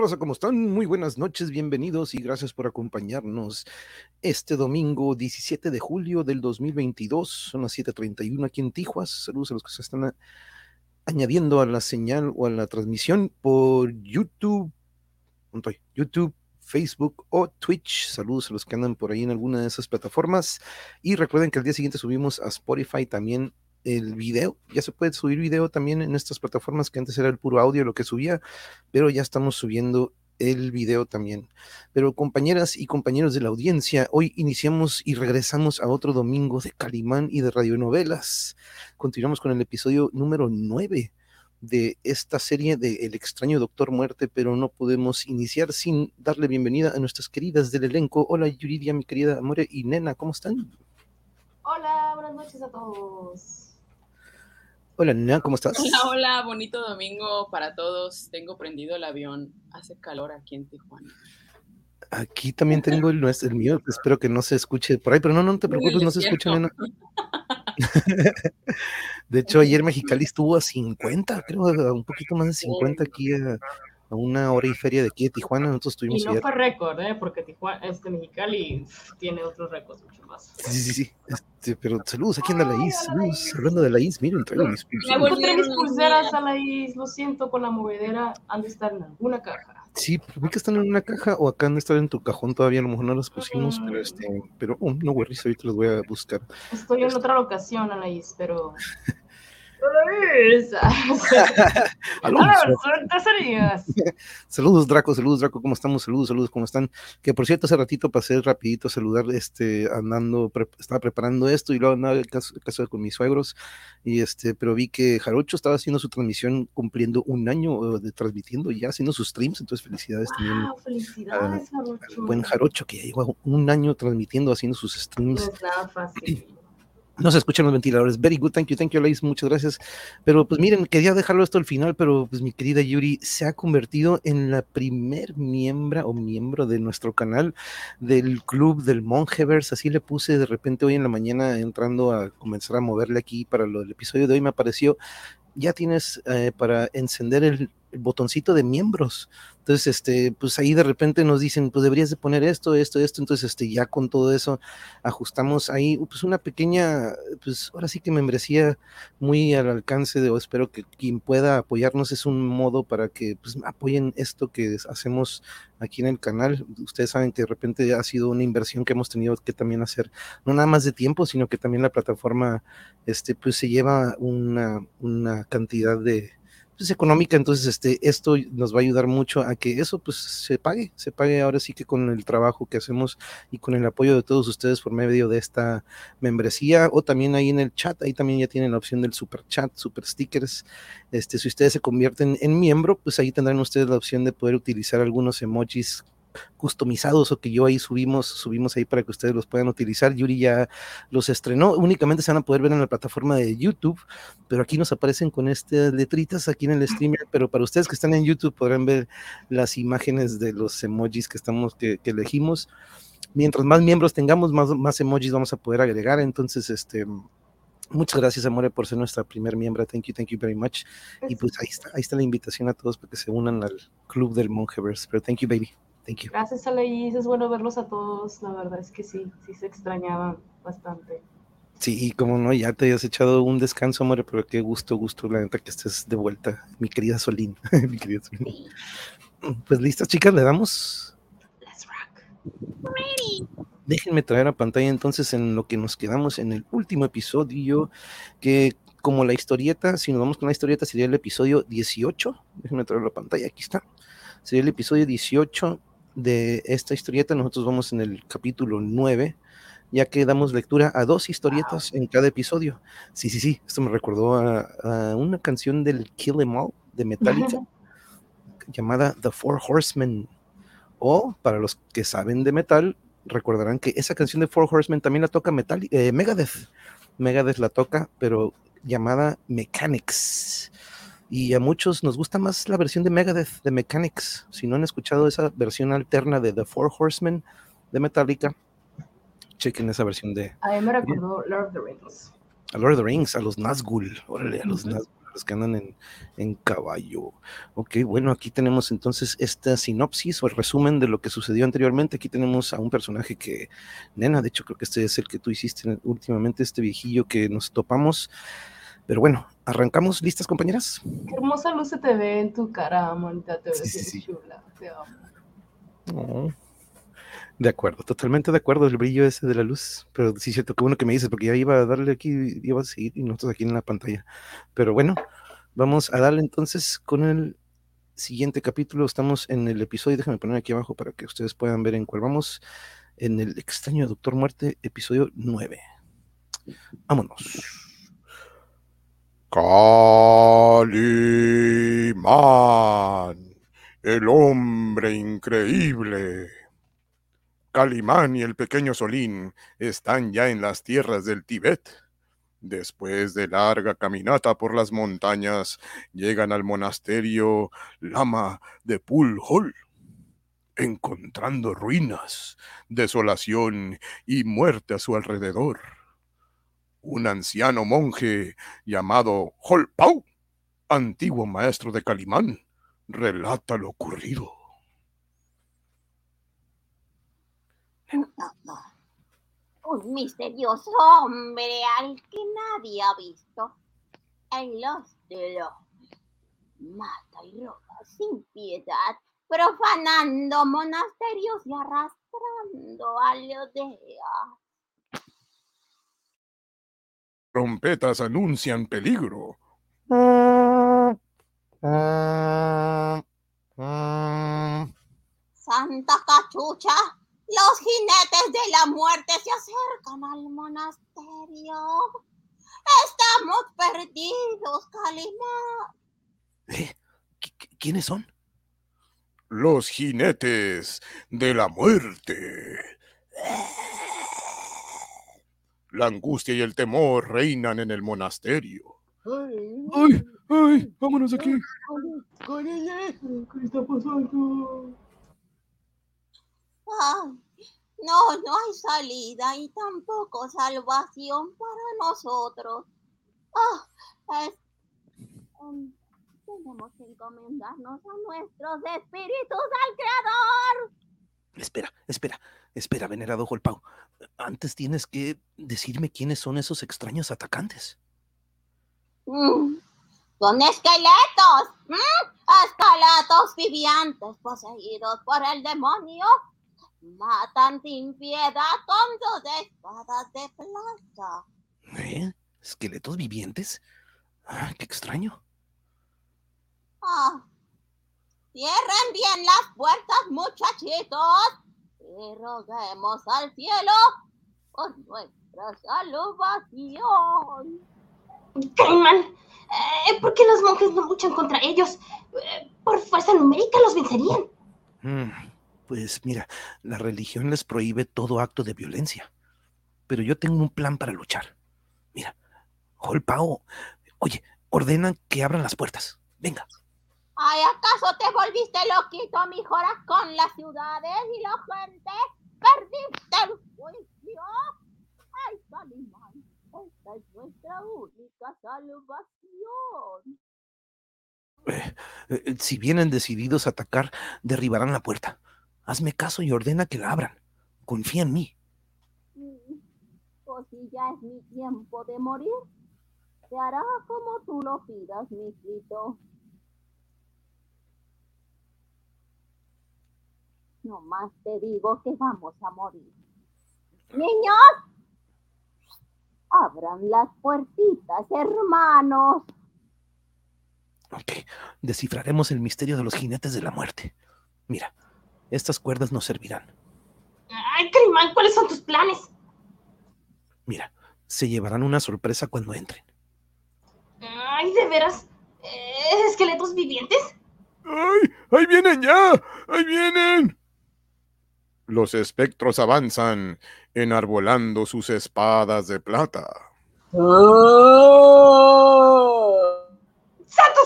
¿Cómo están? Muy buenas noches, bienvenidos y gracias por acompañarnos este domingo 17 de julio del 2022. Son las 7:31 aquí en Tijuas. Saludos a los que se están añadiendo a la señal o a la transmisión por YouTube, YouTube, Facebook o Twitch. Saludos a los que andan por ahí en alguna de esas plataformas. Y recuerden que el día siguiente subimos a Spotify también el video. Ya se puede subir video también en estas plataformas que antes era el puro audio lo que subía, pero ya estamos subiendo el video también. Pero compañeras y compañeros de la audiencia, hoy iniciamos y regresamos a otro domingo de Calimán y de radionovelas. Continuamos con el episodio número 9 de esta serie de El extraño Doctor Muerte, pero no podemos iniciar sin darle bienvenida a nuestras queridas del elenco. Hola Yuridia, mi querida Amore y Nena, ¿cómo están? Hola, buenas noches a todos. Hola, Nina, ¿cómo estás? Hola, hola, bonito domingo para todos. Tengo prendido el avión. Hace calor aquí en Tijuana. Aquí también tengo el, el mío, espero que no se escuche por ahí, pero no, no te preocupes, no se escucha nada. de hecho, ayer Mexicali estuvo a 50, creo, un poquito más de 50 aquí a, a una hora y feria de aquí de Tijuana. Nosotros tuvimos. Y no fue récord, ¿eh? porque Tijuana, este Mexicali tiene otros récords mucho más. Sí, sí, sí. Este, pero saludos aquí anda la IS. Saludos. Hablando de la IS, miren, traigo mis pulseras. Encontré mis pulseras a la IS, lo siento, con la movedera han de estar en alguna caja. Sí, vi que están en una caja o acá han de estar en tu cajón todavía, a lo mejor no las pusimos, pero este, pero oh, no worries, ahorita las voy a buscar. Estoy en este otra locación, Anaís, pero saludos, Draco, saludos, Draco, ¿cómo estamos? Saludos, saludos, ¿cómo están? Que por cierto, hace ratito pasé rapidito a saludar, este, andando, estaba preparando esto y luego andaba en casa, con mis suegros, y este, pero vi que Jarocho estaba haciendo su transmisión cumpliendo un año de transmitiendo ya haciendo sus streams, entonces felicidades también. Felicidades, buen Jarocho que ya lleva un año transmitiendo, haciendo sus streams. No es nada fácil. No se escuchan los ventiladores. Very good, thank you, thank you, Lais, muchas gracias. Pero pues miren, quería dejarlo esto al final, pero pues mi querida Yuri se ha convertido en la primer miembro o miembro de nuestro canal del club del Mongeverse. Así le puse de repente hoy en la mañana entrando a comenzar a moverle aquí para lo, el episodio de hoy. Me apareció ya tienes eh, para encender el, botoncito de miembros. Entonces, este, pues ahí de repente nos dicen, pues deberías de poner esto, esto, esto. Entonces, este, ya con todo eso ajustamos ahí, pues una pequeña, pues ahora sí que membresía muy al alcance de, o espero que quien pueda apoyarnos es un modo para que pues apoyen esto que hacemos aquí en el canal. Ustedes saben que de repente ha sido una inversión que hemos tenido que también hacer, no nada más de tiempo, sino que también la plataforma, este, pues se lleva una, una cantidad de, pues, económica, entonces este, esto nos va a ayudar mucho a que eso pues se pague, se pague ahora sí que con el trabajo que hacemos y con el apoyo de todos ustedes por medio de esta membresía o también ahí en el chat, ahí también ya tienen la opción del super chat, super stickers, este, si ustedes se convierten en miembro, pues ahí tendrán ustedes la opción de poder utilizar algunos emojis customizados o que yo ahí subimos, subimos ahí para que ustedes los puedan utilizar. Yuri ya los estrenó, únicamente se van a poder ver en la plataforma de YouTube, pero aquí nos aparecen con estas letritas aquí en el streamer, pero para ustedes que están en YouTube podrán ver las imágenes de los emojis que estamos, que, elegimos. Mientras más miembros tengamos, más, más emojis vamos a poder agregar. Entonces, este, Muchas gracias, Amore, por ser nuestra primer miembro. Thank you, thank you very much. Y pues ahí está, ahí está la invitación a todos para que se unan al club del Mongeverse. Pero thank you, baby. Thank you. Gracias, Alaís. Es bueno verlos a todos. La verdad es que sí, sí se extrañaban bastante. Sí, y como no, ya te hayas echado un descanso, amor, pero qué gusto, gusto, la neta, que estés de vuelta, mi querida Solín. mi querida Solín. Pues listas, chicas, le damos. Let's rock. Ready. Déjenme traer a pantalla entonces en lo que nos quedamos en el último episodio, que como la historieta, si nos vamos con la historieta, sería el episodio 18. Déjenme traer la pantalla, aquí está. Sería el episodio 18 de esta historieta. Nosotros vamos en el capítulo 9, ya que damos lectura a dos historietas en cada episodio. Sí, sí, sí, esto me recordó a, una canción del Kill Em All de Metallica, llamada The Four Horsemen. O, para los que saben de metal, recordarán que esa canción de Four Horsemen también la toca Metal eh, Megadeth. Megadeth la toca, pero llamada Mechanics. Y a muchos nos gusta más la versión de Megadeth, de Mechanics. Si no han escuchado esa versión alterna de The Four Horsemen de Metallica, chequen esa versión de. A mí me recordó Lord of the Rings. A Lord of the Rings, a los Nazgûl. Órale, a los Nazgûl. los que andan en, en, caballo. Ok, bueno, aquí tenemos entonces esta sinopsis o el resumen de lo que sucedió anteriormente. Aquí tenemos a un personaje que, nena, de hecho creo que este es el que tú hiciste últimamente, este viejillo que nos topamos. Pero bueno, arrancamos, ¿listas compañeras? Qué hermosa luz se te ve en tu cara, manita, te ves sí, sí, chula, te amo. Oh. De acuerdo, totalmente de acuerdo el brillo ese de la luz. Pero sí, cierto, qué bueno que me dices, porque ya iba a darle aquí, iba a seguir y nosotros aquí en la pantalla. Pero bueno, vamos a darle entonces con el siguiente capítulo. Estamos en el episodio, déjame poner aquí abajo para que ustedes puedan ver en cuál vamos. En el extraño Doctor Muerte, episodio 9. Vámonos. Calimán, el hombre increíble. Calimán y el pequeño Solín están ya en las tierras del Tíbet. Después de larga caminata por las montañas, llegan al monasterio Lama de Pulhol, encontrando ruinas, desolación y muerte a su alrededor. Un anciano monje llamado Holpau, antiguo maestro de Calimán, relata lo ocurrido. Un misterioso hombre al que nadie ha visto en los de los mata y roba sin piedad, profanando monasterios y arrastrando aldeas. Trompetas anuncian peligro. Santa cachucha, los jinetes de la muerte se acercan al monasterio. Estamos perdidos, Calimán. ¿Eh? ¿Quiénes son? Los jinetes de la muerte. La angustia y el temor reinan en el monasterio. ¡Ay! ¡Ay! ¡Vámonos aquí! ¿Qué está pasando? Ay, no, no hay salida y tampoco salvación para nosotros. Ah, es, um, tenemos que encomendarnos a nuestros espíritus al Creador. Espera, espera, espera, venerado Holpau. Antes tienes que decirme quiénes son esos extraños atacantes. Mm, son esqueletos, mm, esqueletos vivientes poseídos por el demonio Matan sin piedad con sus espadas de plata. ¿Eh? ¿Esqueletos vivientes? Ah, qué extraño. Ah, cierren bien las puertas, muchachitos, y roguemos al cielo por nuestra salvación. Cayman, eh, ¿por qué los monjes no luchan contra ellos? Eh, por fuerza numérica los vencerían. Mm, pues mira, la religión les prohíbe todo acto de violencia. Pero yo tengo un plan para luchar. Mira, Holpao, oye, ordenan que abran las puertas. Venga. Ay, ¿acaso te volviste loquito, mijoras, con las ciudades y la gente? ¿Perdiste el juicio? Ay, Calimán, esta es nuestra única salvación. Eh, eh, si vienen decididos a atacar, derribarán la puerta. Hazme caso y ordena que la abran. Confía en mí. Pues si ya es mi tiempo de morir, se hará como tú lo pidas, mijito. No más te digo que vamos a morir. Niños, abran las puertitas, hermanos. Ok, descifraremos el misterio de los jinetes de la muerte. Mira, estas cuerdas nos servirán. Ay, Calimán, ¿cuáles son tus planes? Mira, se llevarán una sorpresa cuando entren. Ay, ¿de veras? ¿Eh, ¿Esqueletos vivientes? ¡Ay! ¡Ahí vienen ya! ¡Ahí vienen! Los espectros avanzan, enarbolando sus espadas de plata. ¡Santos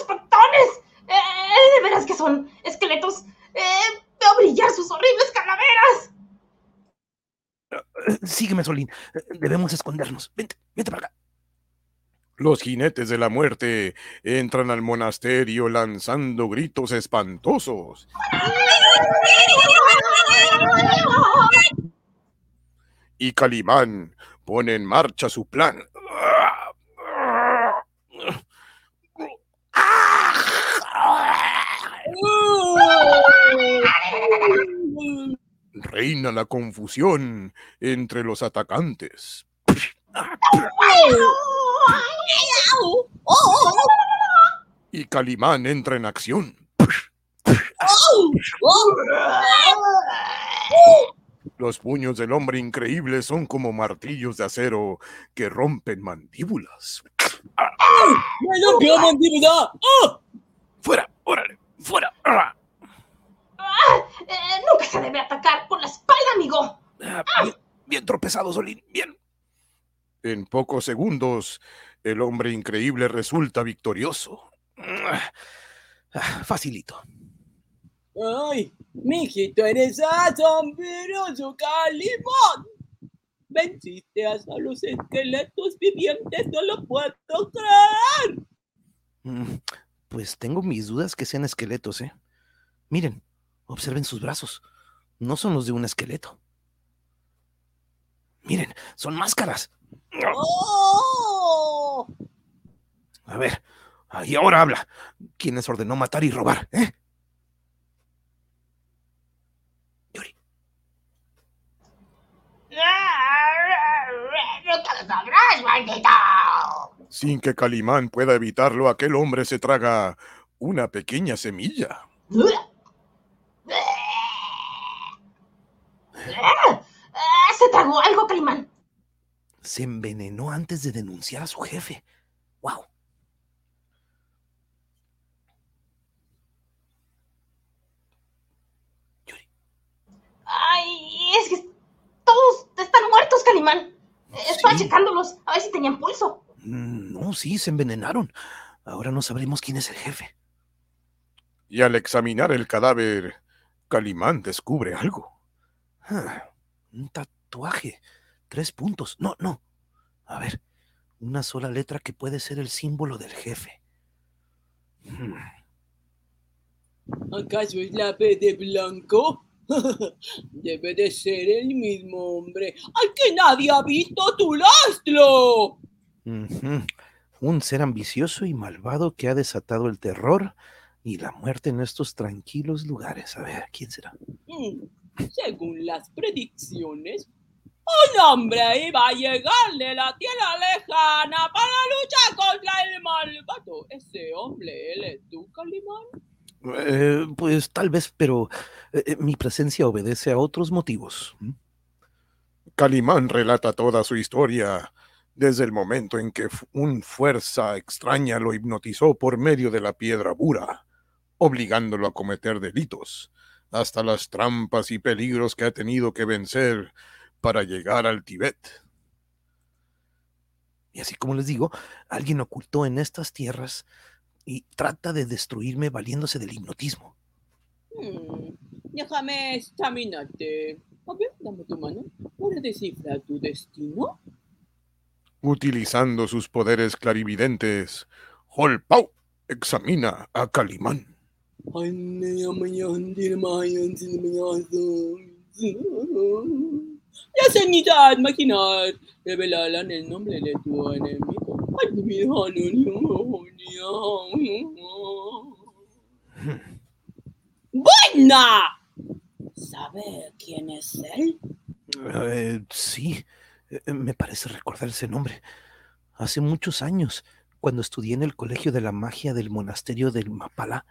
pactones! Eh, ¿De veras que son esqueletos eh, Veo brillar sus horribles calaveras. Sígueme, Solín. Debemos escondernos. Vente, vente para acá. Los jinetes de la muerte entran al monasterio lanzando gritos espantosos. Y Calimán pone en marcha su plan. Reina la confusión entre los atacantes. Y Calimán entra en acción. Los puños del hombre increíble son como martillos de acero que rompen mandíbulas. ¡Me rompió mandíbula! ¡Ah! ¡Fuera! ¡Órale! ¡Fuera! Ah, eh, nunca se debe atacar por la espalda, amigo. Ah, bien, bien tropezado, Solín. Bien. En pocos segundos, el hombre increíble resulta victorioso. Facilito. ¡Ay! Mijito, eres asombroso, Calimán. Venciste hasta los esqueletos vivientes, no lo puedo creer. Mm, Pues tengo mis dudas que sean esqueletos, ¿eh? Miren, observen sus brazos. No son los de un esqueleto. Miren, son máscaras. ¡Oh! A ver, y ahora habla. ¿Quién les ordenó matar y robar? ¿Eh? Yuri, No te lo sabrás, maldito. Sin que Calimán pueda evitarlo, aquel hombre se traga una pequeña semilla. Se tragó algo, Calimán. se envenenó antes de denunciar a su jefe. ¡Wow! Ay, es que todos están muertos, Calimán. Sí. checándolos a ver si tenían pulso. mm, no, sí, se envenenaron. Ahora no sabremos quién es el jefe. Y al examinar el cadáver, Calimán descubre algo. Ah, un tatuaje. Tres puntos. No, no. A ver, una sola letra que puede ser el símbolo del jefe. Hmm, ¿Acaso es la P de blanco? Debe de ser el mismo hombre al que nadie ha visto tu rastro. ujú. Un ser ambicioso y malvado que ha desatado el terror y la muerte en estos tranquilos lugares. A ver, ¿quién será? Mm, Según las predicciones, un hombre iba a llegar de la tierra lejana para luchar contra el malvado. Ese hombre, ¿él es tú, Calimán? Eh, pues tal vez, pero eh, eh, mi presencia obedece a otros motivos. Calimán relata toda su historia desde el momento en que un fuerza extraña lo hipnotizó por medio de la piedra bura, obligándolo a cometer delitos, hasta las trampas y peligros que ha tenido que vencer para llegar al Tíbet. Y así como les digo, alguien ocultó en estas tierras y trata de destruirme valiéndose del hipnotismo. Hmm, déjame examinarte. A ver, dame tu mano. ¿Puedes descifrar tu destino? Utilizando sus poderes clarividentes, Holpau examina a Calimán. La al maquinar revelarán el nombre de tu enemigo. ¡Buena! ¿Sabe quién es él? Eh, sí, eh, me parece recordar ese nombre. Hace muchos años, cuando estudié en el Colegio de la Magia del Monasterio del Mapala,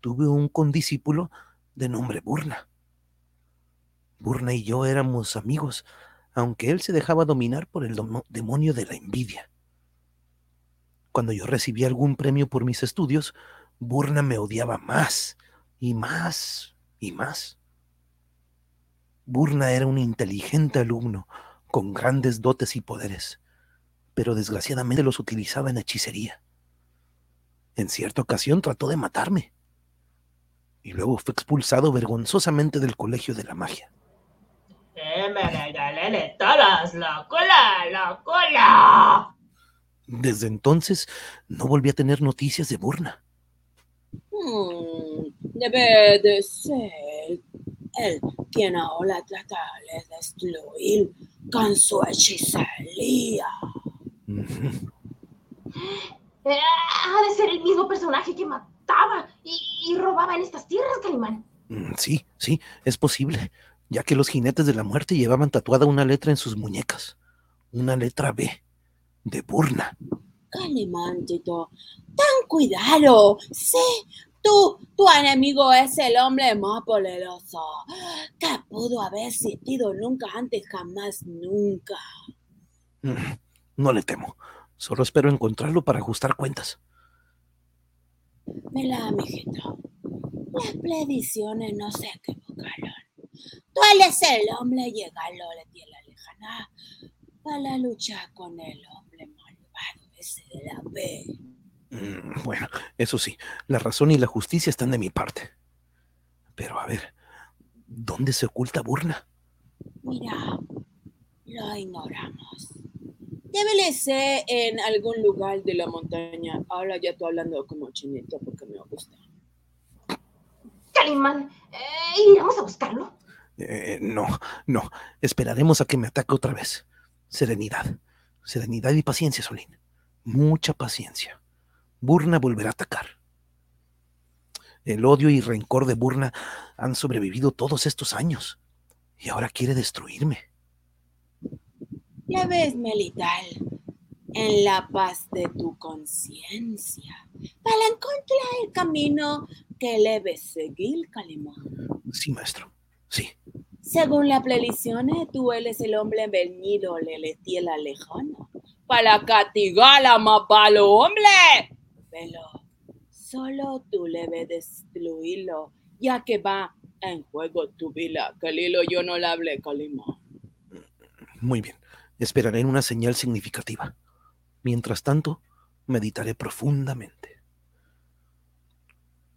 tuve un condiscípulo de nombre Burna. Burna y yo éramos amigos, aunque él se dejaba dominar por el demonio de la envidia. Cuando yo recibí algún premio por mis estudios, Burna me odiaba más y más y más. Burna era un inteligente alumno con grandes dotes y poderes, pero desgraciadamente los utilizaba en hechicería. En cierta ocasión trató de matarme y luego fue expulsado vergonzosamente del colegio de la magia. Eh, me la cola, la cola. Desde entonces no volví a tener noticias de Burna. Hmm, debe de ser él quien ahora trata de destruir con su hechicería. Eh, ha de ser el mismo personaje que mataba y, y robaba en estas tierras, Calimán. Mm, Sí, sí, es posible, ya que los jinetes de la muerte llevaban tatuada una letra en sus muñecas. Una letra B, de Burna. Calimantito, ten cuidado. Sí, tú, tu enemigo es el hombre más poderoso que pudo haber existido nunca antes, jamás, nunca. Mm, No le temo, solo espero encontrarlo para ajustar cuentas. Mira, mijito, las predicciones no se equivocaron. Tú eres el hombre llegado de tierra lejana para luchar con el hombre malvado ese de la B. Mm, Bueno, eso sí, la razón y la justicia están de mi parte. Pero a ver, ¿dónde se oculta Burna? Mira, lo ignoramos. Debe de ser en algún lugar de la montaña. Ahora ya estoy hablando como chinito porque me gusta. Calimán, eh, ¿iremos a buscarlo? Eh, no, no, esperaremos a que me ataque otra vez. Serenidad, serenidad y paciencia, Solín. Mucha paciencia. Burna volverá a atacar. El odio y rencor de Burna han sobrevivido todos estos años. Y ahora quiere destruirme. Ya ves, Melital, en la paz de tu conciencia, para encontrar el camino que debes seguir, Calimán. Sí, maestro. Sí. Según las predicciones, tú eres el hombre venido de la lejana para castigar a más hombre. Pero solo tú debes destruirlo, ya que va en juego tu vida. Que Lilo yo no le hablé, Calimán. Muy bien. Esperaré en una señal significativa. Mientras tanto, meditaré profundamente.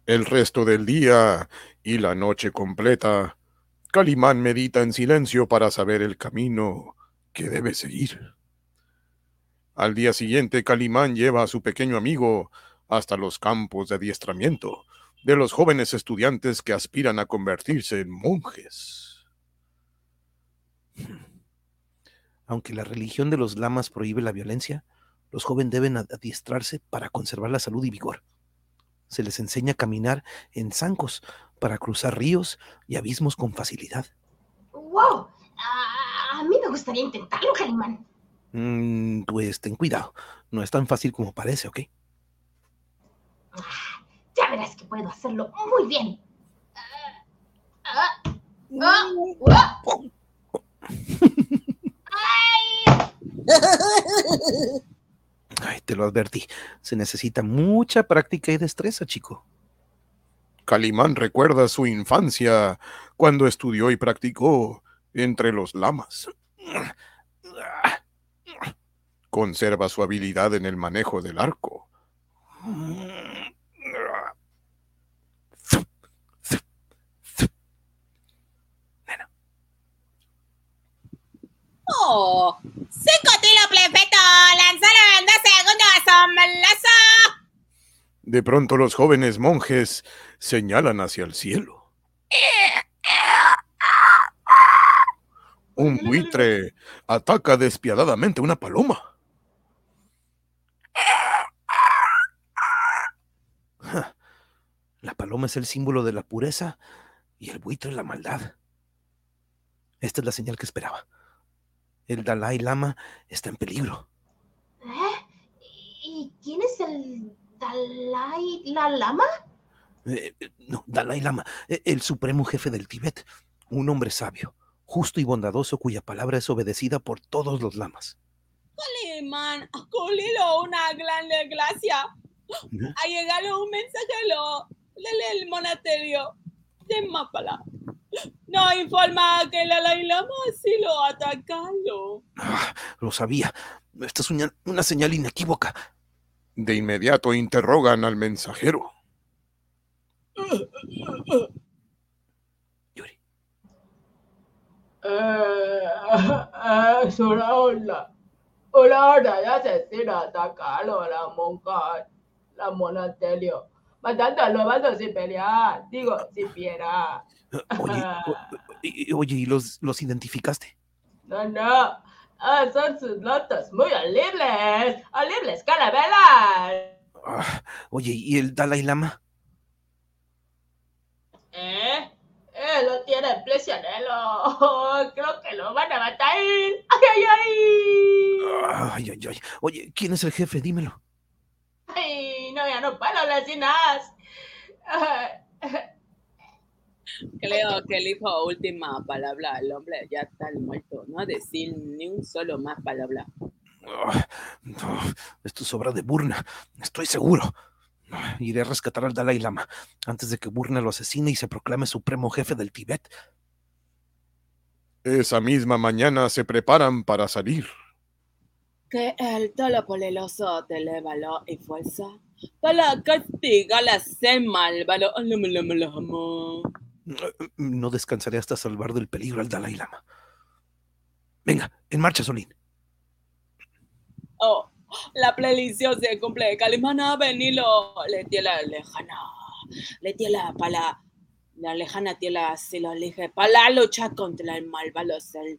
El resto del día y la noche completa, Calimán medita en silencio para saber el camino que debe seguir. Al día siguiente, Calimán lleva a su pequeño amigo hasta los campos de adiestramiento de los jóvenes estudiantes que aspiran a convertirse en monjes. Aunque la religión de los lamas prohíbe la violencia, los jóvenes deben ad- adiestrarse para conservar la salud y vigor. Se les enseña a caminar en zancos para cruzar ríos y abismos con facilidad. ¡Wow! A, a mí me gustaría intentarlo, Calimán. Mm, pues ten cuidado, no es tan fácil como parece, ¿ok? Ya verás que puedo hacerlo muy bien. Ah, ah, ah, ah. Ay, te lo advertí, se necesita mucha práctica y destreza, chico. Calimán recuerda su infancia cuando estudió y practicó entre los lamas. Conserva su habilidad en el manejo del arco. ¡Oh! ¡Cinco tiros perfecto! De pronto los jóvenes monjes señalan hacia el cielo. Un buitre ataca despiadadamente una paloma. La paloma es el símbolo de la pureza y el buitre la maldad. Esta es la señal que esperaba. El Dalai Lama está en peligro. ¿Eh? ¿Y quién es el Dalai la Lama? Eh, eh, no, Dalai Lama, eh, el supremo jefe del Tíbet, un hombre sabio, justo y bondadoso cuya palabra es obedecida por todos los lamas. Calimán, Colilo, una gran desgracia. ¿Eh? Ha llegado un mensajero del monasterio de Mapala. No informa que la Dalai Lama sí lo ha atacado. Ah, lo sabía. Esta es una, una señal inequívoca. De inmediato interrogan al mensajero. Yuri, Eh, es una ola. Una horda de asesinos atacaron a la monja, la monasterio, matando a los vasos sin pelear, digo, sin piedad. Oye, o- y- oye, ¿y los, los identificaste? No, no, ah, son sus notas muy horribles, horribles carabelas. Ah, oye, ¿y el Dalai Lama? ¿Eh? Eh, lo tiene prisionero. Creo que lo van a matar. ¡Ay, ay, ay! Ay, ay, ay. Oye, ¿quién es el jefe? Dímelo. Ay, no, ya no sin más. Ah, Creo que el hijo última palabra, el hombre ya está muerto, no decir ni un solo más palabra. Ah, no, esto es obra de Burna, estoy seguro. Iré a rescatar al Dalai Lama antes de que Burna lo asesine y se proclame supremo jefe del Tíbet. Esa misma mañana se preparan para salir. Que el Todopoderoso te le valor y fuerza para castigar a ese malvado. No descansaré hasta salvar del peligro al Dalai Lama. Venga, en marcha, Solín. Oh, la predicción se cumple. Calimana, venilo. Le tierra lejana. Le tierra para la lejana tierra se lo elige para luchar contra el malvado ser.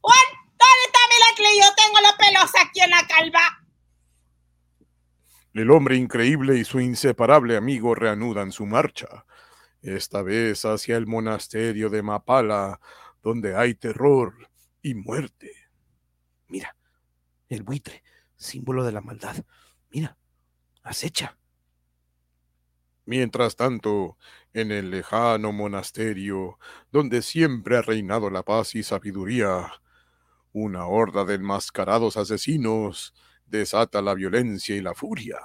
¡Juan! ¿Dónde está? Yo tengo los pelos aquí en la calva. El hombre increíble y su inseparable amigo reanudan su marcha, esta vez hacia el monasterio de Mapala, donde hay terror y muerte. Mira, el buitre, símbolo de la maldad. Mira, acecha. Mientras tanto, en el lejano monasterio, donde siempre ha reinado la paz y sabiduría, una horda de enmascarados asesinos desata la violencia y la furia.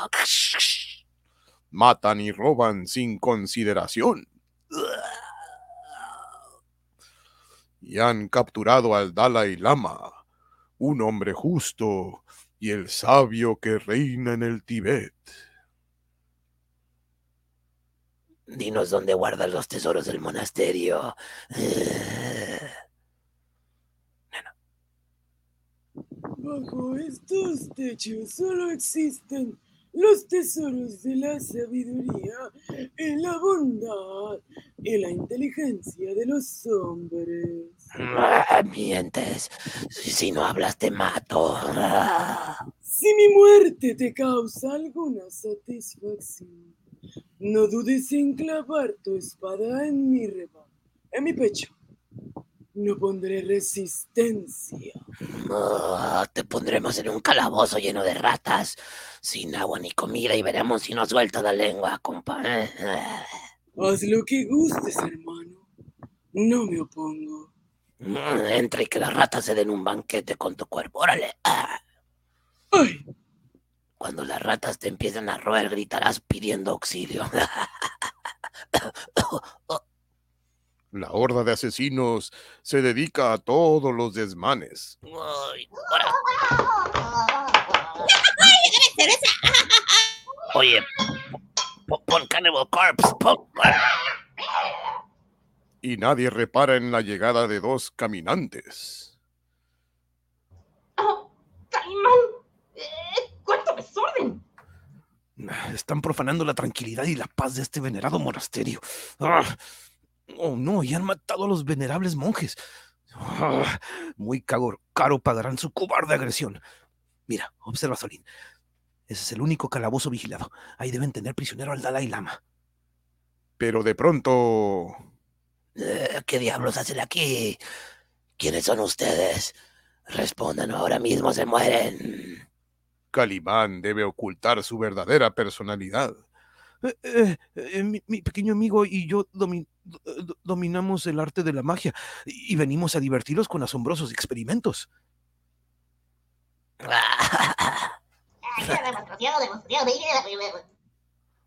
Matan y roban sin consideración. Y han capturado al Dalai Lama, un hombre justo y el sabio que reina en el Tíbet. Dinos dónde guardan los tesoros del monasterio. Bajo estos techos solo existen los tesoros de la sabiduría y la bondad y la inteligencia de los hombres. Ah, mientes. Si no hablas, te mato. Si mi muerte te causa alguna satisfacción, no dudes en clavar tu espada en mi reba, en mi pecho. No pondré resistencia. Ah, te pondremos en un calabozo lleno de ratas, sin agua ni comida, y veremos si no suelta la lengua, compa. Ah. Haz lo que gustes, hermano. No me opongo. Mm, Entra y que las ratas se den un banquete con tu cuerpo. Órale. Ah. ¡Ay! Cuando las ratas te empiecen a roer, gritarás pidiendo auxilio. La horda de asesinos se dedica a todos los desmanes. Ay. Oye, po- pon Cannibal Corpse. pon- Y nadie repara en la llegada de dos caminantes. Caimán, eh, cuánto desorden. Están profanando la tranquilidad y la paz de este venerado monasterio. Ah, Oh, no, y han matado a los venerables monjes. Ah, muy cago- caro pagarán su cobarde agresión. Mira, observa, Solín. Ese es el único calabozo vigilado. Ahí deben tener prisionero al Dalai Lama. Pero de pronto... Eh, ¿Qué diablos hacen aquí? ¿Quiénes son ustedes? Respondan ahora mismo se mueren. Calimán debe ocultar su verdadera personalidad. Eh, eh, eh, mi, mi pequeño amigo y yo domi- do- do- dominamos el arte de la magia y venimos a divertirlos con asombrosos experimentos. Ah.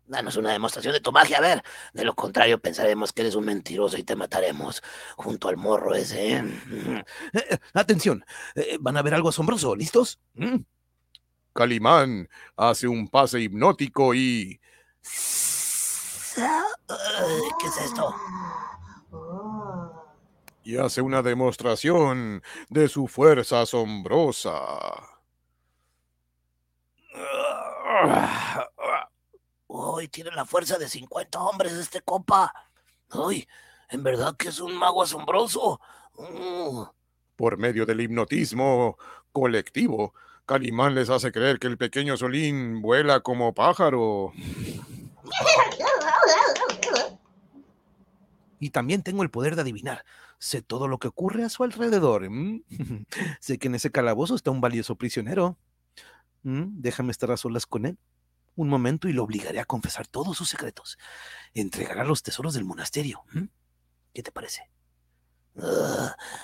Danos una demostración de tu magia, a ver. De lo contrario, pensaremos que eres un mentiroso y te mataremos junto al morro ese. ¿eh? Eh, eh, atención, eh, van a ver algo asombroso. ¿Listos? ¿Mm? Calimán hace un pase hipnótico y... ¿Qué es esto? Y hace una demostración de su fuerza asombrosa. Uy, tiene la fuerza de 50 hombres este compa. Uy, en verdad que es un mago asombroso. Mm. Por medio del hipnotismo colectivo, Calimán les hace creer que el pequeño Solín vuela como pájaro. Y también tengo el poder de adivinar. Sé todo lo que ocurre a su alrededor. sé que en ese calabozo está un valioso prisionero. Déjame estar a solas con él un momento y lo obligaré a confesar todos sus secretos. Entregará los tesoros del monasterio. ¿Qué te parece?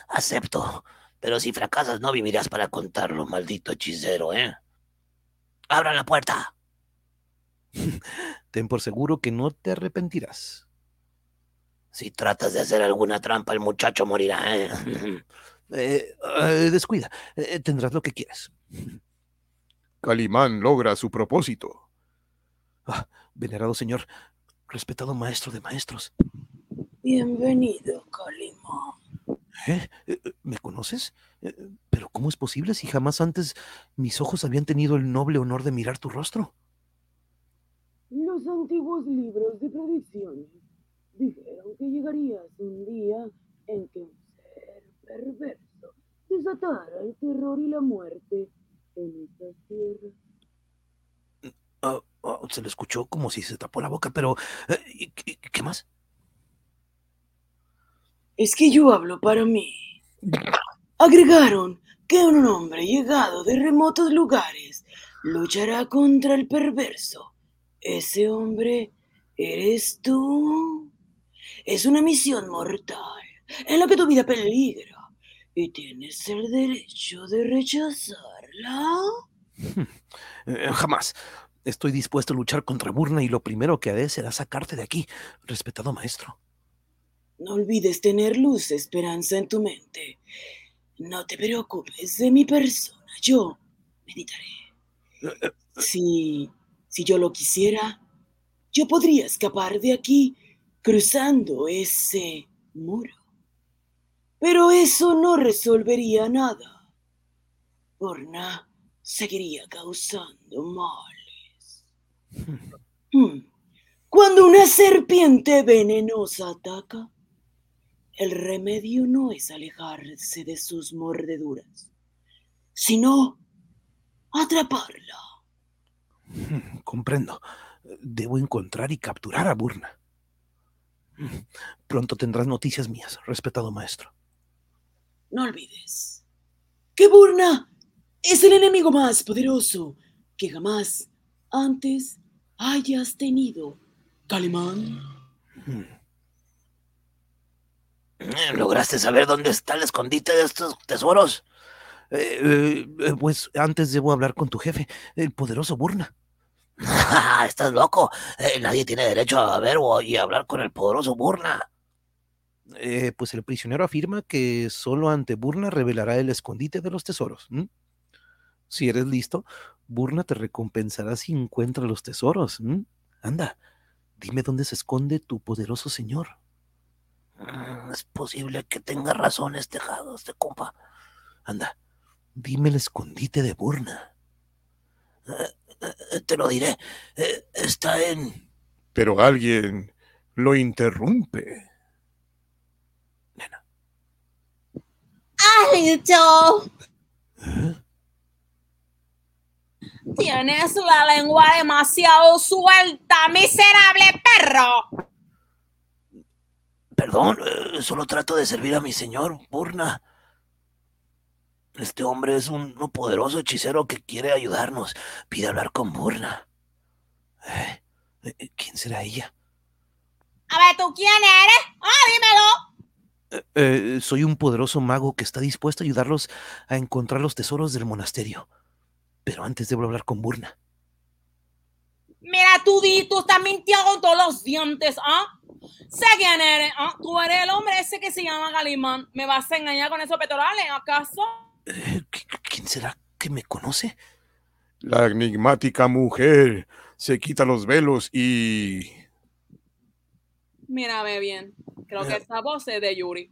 Acepto. Pero si fracasas no vivirás para contarlo, maldito hechicero, ¿eh? ¡Abran la puerta! Ten por seguro que no te arrepentirás. Si tratas de hacer alguna trampa, el muchacho morirá, ¿eh? Eh, eh, descuida, eh, tendrás lo que quieras. Calimán logra su propósito. Ah, venerado señor, respetado maestro de maestros. Bienvenido, Calimán. ¿Me conoces? Pero ¿cómo es posible si jamás antes mis ojos habían tenido el noble honor de mirar tu rostro? Los antiguos libros de predicciones dijeron que llegarías un día en que un ser perverso desatara el terror y la muerte en estas tierras. Ah, ah, se le escuchó como si se tapó la boca, pero eh, ¿y qué- ¿qué más? Es que yo hablo para mí. Agregaron que un hombre llegado de remotos lugares luchará contra el perverso. Ese hombre eres tú. Es una misión mortal en la que tu vida peligra y tienes el derecho de rechazarla. Eh, jamás. Estoy dispuesto a luchar contra Burna y lo primero que haré será sacarte de aquí, respetado maestro. No olvides tener luz, esperanza en tu mente. No te preocupes de mi persona. Yo meditaré. Si, si yo lo quisiera, yo podría escapar de aquí cruzando ese muro. Pero eso no resolvería nada. Porna seguiría causando males. Hmm. Cuando una serpiente venenosa ataca, el remedio no es alejarse de sus mordeduras, sino atraparla. Hmm, Comprendo. Debo encontrar y capturar a Burna. Hmm, Pronto tendrás noticias mías, respetado maestro. No olvides que Burna es el enemigo más poderoso que jamás antes hayas tenido, Calimán. Eh, ¿Lograste saber dónde está el escondite de estos tesoros? eh, eh, eh, pues antes debo hablar con tu jefe, el poderoso Burna. Estás loco. Eh, nadie tiene derecho a ver o y hablar con el poderoso Burna. Eh, pues el prisionero afirma que solo ante Burna revelará el escondite de los tesoros. Si eres listo, Burna te recompensará si encuentra los tesoros. Anda, dime dónde se esconde tu poderoso señor. Mm, Es posible que tenga razón este jado, este compa. Anda, dime el escondite de Burna. Te lo diré. Eh, Está en... Pero alguien lo interrumpe. ¡Alto! ¿Eh? Tienes la lengua demasiado suelta, miserable perro. Perdón, eh, solo trato de servir a mi señor, Burna. Este hombre es un, un poderoso hechicero que quiere ayudarnos. Pide hablar con Burna. Eh, eh, ¿Quién será ella? A ver, ¿tú quién eres? Ah, dímelo. Eh, eh, soy un poderoso mago que está dispuesto a ayudarlos a encontrar los tesoros del monasterio. Pero antes debo hablar con Burna. Mira, tú tú estás mintiendo con todos los dientes, ¿ah? Sé quién eres, ¿ah? Tú eres el hombre ese que se llama Galimán. ¿Me vas a engañar con esos petorales, acaso? Eh, ¿qui- ¿Quién será que me conoce? La enigmática mujer se quita los velos y... Mírame bien. Creo que esta voz es de Yuri.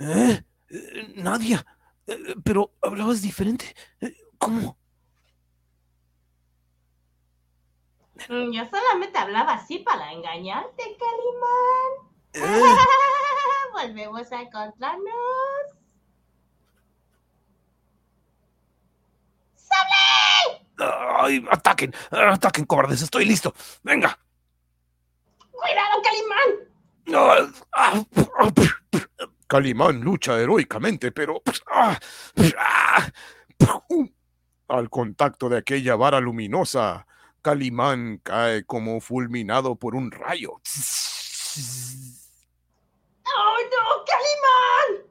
¿Eh? Eh, Nadia, eh, pero hablabas diferente. Eh, ¿Cómo? Mm, Yo solamente hablaba así para engañarte, Calimán. Eh, Volvemos a encontrarnos. ¡Ay, ataquen! ¡Ataquen, cobardes! ¡Estoy listo! ¡Venga! ¡Cuidado, Calimán! Ah, ah, Calimán lucha heroicamente, pero ah, ah, al contacto de aquella vara luminosa, Calimán cae como fulminado por un rayo. ¡Oh, no, Calimán!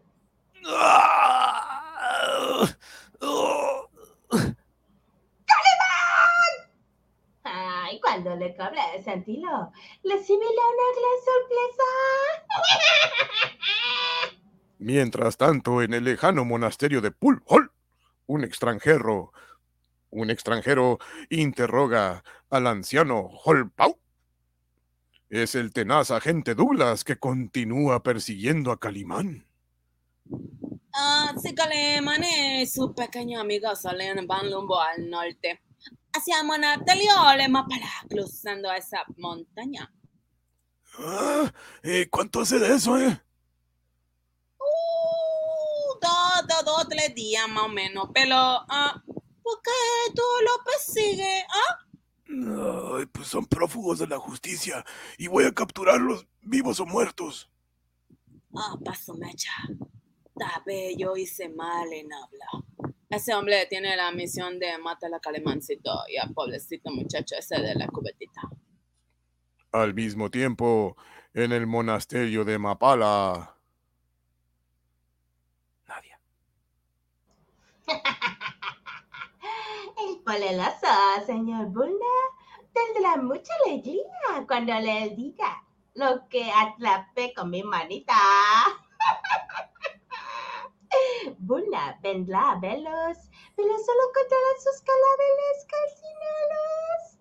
ah, oh. Ay, cuando le cobré el sentilo, le similé una gran sorpresa. Mientras tanto, en el lejano monasterio de Pulhol, un extranjero, un extranjero interroga al anciano Holpau. Es el tenaz agente Douglas que continúa persiguiendo a Calimán. Ah, sí, Calimán y su pequeño amigo salen van rumbo al norte. Hacia Monatelio, para cruzando esa montaña. Ah, eh, ¿Cuánto hace de eso, eh? Uh, dos, dos, dos, tres días más o menos. Pero, ah, ¿por qué tú lo persigues? ¿Ah? Ay, pues son prófugos de la justicia y voy a capturarlos vivos o muertos. Ah, paso mecha. Tal vez yo hice mal en hablar. Ese hombre tiene la misión de matar a Calemancito y al pobrecito muchacho ese de la cubetita. Al mismo tiempo, en el monasterio de Mapala. Nadia. El poleloso, señor Bulna, tendrá mucha alegría cuando le diga lo que atrapé con mi manita. Bulna vendrá a verlos, pero solo encontrarán sus cadáveres calcinados.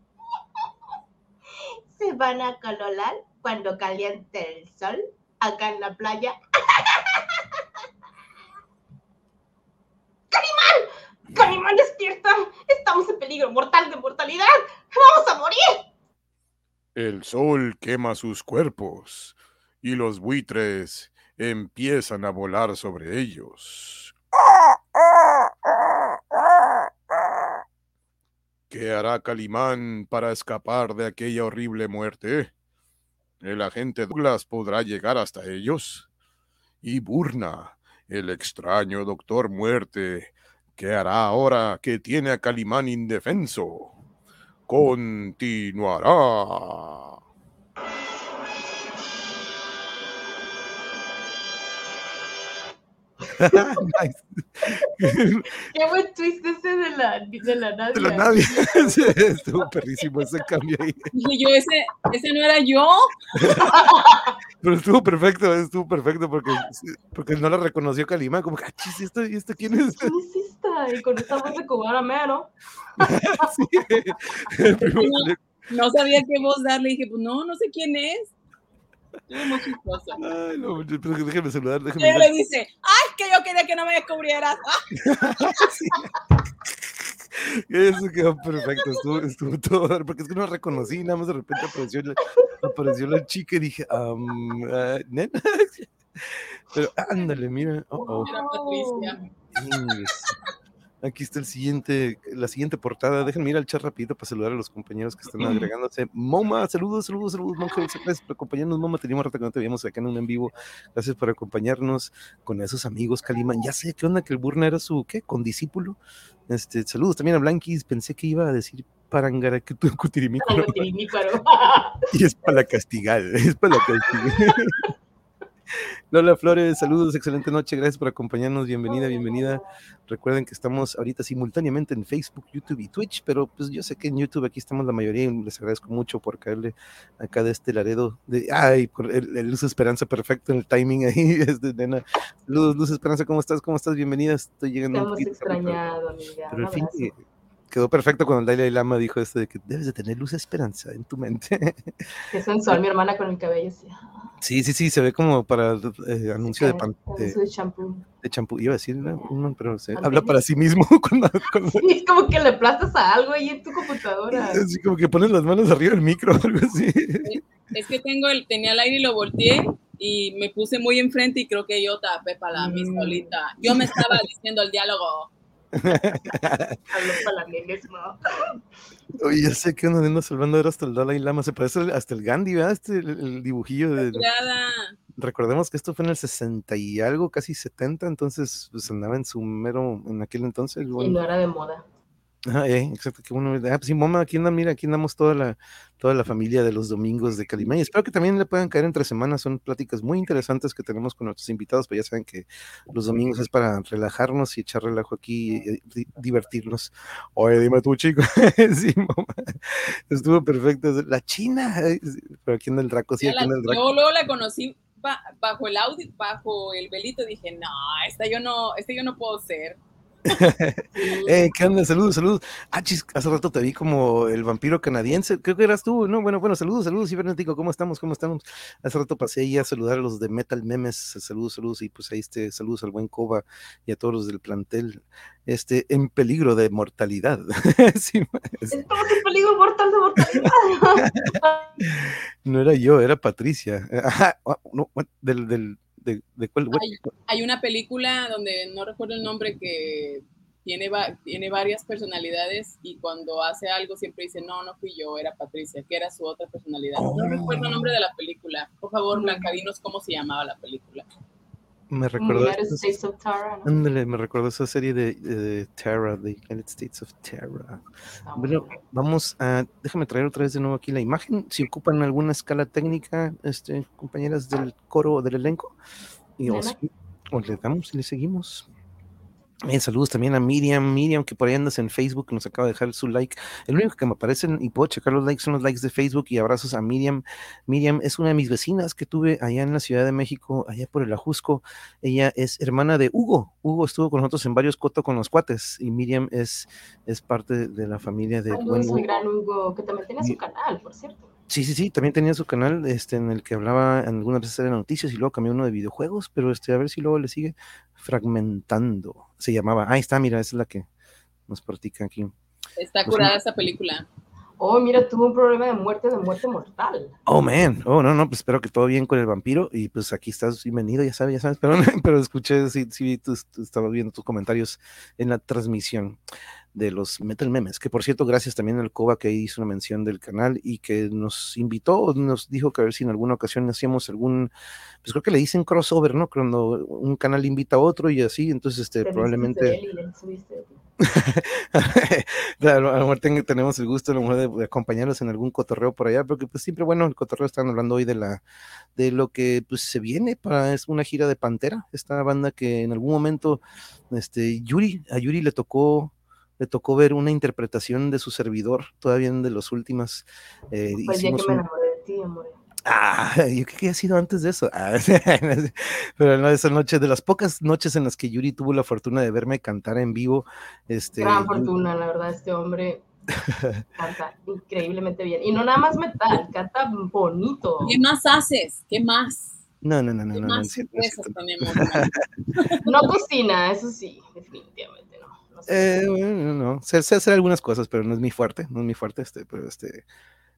Se van a colorar cuando caliente el sol acá en la playa. ¡Calimán! ¡Calimán, despierta! Estamos en peligro mortal de mortalidad. ¡Vamos a morir! El sol quema sus cuerpos y los buitres empiezan a volar sobre ellos. ¿Qué hará Calimán para escapar de aquella horrible muerte? ¿El agente Douglas podrá llegar hasta ellos? ¿Y Burna, el extraño doctor muerte, qué hará ahora que tiene a Calimán indefenso? Continuará. Qué buen twist ese de la, de la Nadia. De la Nadia. Estuvo perrísimo ese cambio ahí. Dije yo, ese, ese no era yo. Pero estuvo perfecto, estuvo perfecto porque, porque no la reconoció Calima. Como que, ah, chis, ¿esto, ¿y esto quién es? ¿Quién es esta? Y con esta voz de cubana mero. Sí. No sabía qué voz darle. Dije, pues no, no sé quién es. Muy chistoso. Ay, no, pero déjeme saludar, déjeme le dice, ay, que yo quería que no me descubrieras. Ah, Eso quedó perfecto, estuvo, estuvo todo, porque es que no la reconocí, nada más de repente apareció la, apareció la chica y dije, um, ah, ¿nena? Pero ándale, mira, oh, oh. Patricia. Aquí está el siguiente, la siguiente portada. Déjenme ir al chat rapidito para saludar a los compañeros que están agregándose. Moma, saludos, saludos, saludos, Monje. Gracias por acompañarnos, Moma. Teníamos rato que no te veíamos acá en un en vivo. Gracias por acompañarnos con esos amigos, Caliman. Ya sé qué onda que el Burna era su, ¿qué? Condiscípulo. Este, saludos también a Blanquis. Pensé que iba a decir Parangara que tú. Y es para la castigar, es para la castigar. Lola Flores, saludos, excelente noche, gracias por acompañarnos, bienvenida, bienvenida. Recuerden que estamos ahorita simultáneamente en Facebook, YouTube y Twitch, pero pues yo sé que en YouTube aquí estamos la mayoría y les agradezco mucho por caerle acá de este Laredo. De, ay, por el, el Luz Esperanza, perfecto en el timing ahí, es de nena. Saludos, Luz Esperanza, ¿cómo estás? ¿Cómo estás? Bienvenida, estoy llegando pero- extrañado, amiga. pero al fin eh, quedó perfecto cuando el Dalai Lama dijo esto de que debes de tener luz esperanza en tu mente. Qué sensual, mi hermana con el cabello así. Sí, sí, sí, se ve como para eh, anuncio de, Que- pan- que de, de shampoo. de champú. Iba a decir ¿no? pero se Pantene. habla para sí mismo cuando, cuando- Sí, es como que le aplastas a algo ahí en tu computadora. así como que pones las manos arriba del micro o algo así. Es que tengo el, tenía el aire y lo volteé y me puse muy enfrente y creo que yo tapé para mí Mm. solita. Yo me estaba diciendo el diálogo. Oye, ya sé que uno anda salvando ahora hasta el Dalai Lama, se parece hasta el Gandhi, ¿verdad? Este, el, el dibujillo de... Recordemos que esto fue en el 60 y algo, casi 70, entonces pues andaba en su mero, en aquel entonces. Y no era de moda. Ajá, eh, exacto, que uno, ah, pues sí, mamá, aquí anda, mira, aquí andamos toda la, toda la familia de los domingos de Calimán. Y espero que también le puedan caer entre semanas, son pláticas muy interesantes que tenemos con nuestros invitados, pero ya saben que los domingos es para relajarnos y echar relajo aquí y, di- divertirnos. Oye, dime tú, chico. sí, mamá, estuvo perfecto. La China, pero aquí anda el Draco, sí, aquí anda el Draco. yo luego la conocí ba- bajo el audio, bajo el velito. Dije, no, esta yo no, este yo no puedo ser. Eh, ¿qué onda? Saludos, saludos. Ah, chis, hace rato te vi como el vampiro canadiense. Creo que eras tú, ¿no? Bueno, bueno, saludos, saludos, cibernético. ¿Cómo estamos? ¿Cómo estamos? Hace rato pasé ahí a saludar a los de Metal Memes. Saludos, saludos. Y pues ahí este, saludos al buen Coba y a todos los del plantel. Este, en peligro de mortalidad. Sí, es- Estamos en peligro mortal de mortalidad. no era yo, era Patricia. Ajá, ah, no, del, del, de, de cuál, what? Ay. Hay una película donde no recuerdo el nombre que tiene, va- tiene varias personalidades y cuando hace algo siempre dice, no, no fui yo, era Patricia, que era su otra personalidad. No Oh. recuerdo el nombre de la película. Por favor, Blanca, dinos cómo se llamaba la película. Me recordó. Ándale, me recordó esa serie de, de Terra, de United States of Terra. Bueno, vamos a, déjame traer otra vez de nuevo aquí la imagen. Si ocupan alguna escala técnica, este, compañeras del coro o del elenco, y o, Nena. si- o le damos y le seguimos. Bien, saludos también a Miriam, Miriam, que por ahí andas en Facebook, nos acaba de dejar su like. El único que me aparecen y puedo checar los likes son los likes de Facebook y abrazos a Miriam. Miriam es una de mis vecinas que tuve allá en la Ciudad de México, allá por el Ajusco. Ella es hermana de Hugo. Hugo estuvo con nosotros en varios coto con los cuates y Miriam es, es parte de la familia de Saludos al Hugo. gran Hugo, que también tiene Y- su canal, por cierto. Sí, sí, sí, también tenía su canal este, en el que hablaba en algunas veces de noticias y luego cambió uno de videojuegos, pero este, a ver si luego le sigue fragmentando. Se llamaba, ahí está, mira, esa es la que nos practica aquí. Está Pues curada sí. esta película. Oh, mira, tuvo un problema de muerte, de muerte mortal. Oh, man, oh, no, no, pues espero que todo bien con el vampiro y pues aquí estás bienvenido, ya sabes, ya sabes, pero, pero escuché, sí, sí, tú, tú estabas viendo tus comentarios en la transmisión de los Metal Memes, que por cierto, gracias también al Coba que hizo una mención del canal y que nos invitó, nos dijo que a ver si en alguna ocasión hacíamos algún, pues creo que le dicen crossover, ¿no? Cuando un canal invita a otro y así, entonces este, probablemente... a lo mejor ten- tenemos el gusto a lo mejor de, de acompañarlos en algún cotorreo por allá, porque pues siempre, bueno, el cotorreo están hablando hoy de la de lo que pues se viene para es una gira de Pantera, esta banda que en algún momento este Yuri, a Yuri le tocó le tocó ver una interpretación de su servidor, todavía en de las últimas eh, Fue el día que hicimos me enamoré de ti, amor. Ah, yo creo que ha sido antes de eso. Ah, pero no, esa noche, de las pocas noches en las que Yuri tuvo la fortuna de verme cantar en vivo, este, Gran fortuna, la verdad, este hombre canta increíblemente bien. Y no nada más metal, canta bonito. ¿Qué más haces? ¿Qué más? No, no, no, no, ¿Qué no, no, no tenemos? No cocina, eso sí, definitivamente no. no. Eh, bueno, no, sé, sé hacer algunas cosas, pero no es mi fuerte, no es mi fuerte, este, pero este,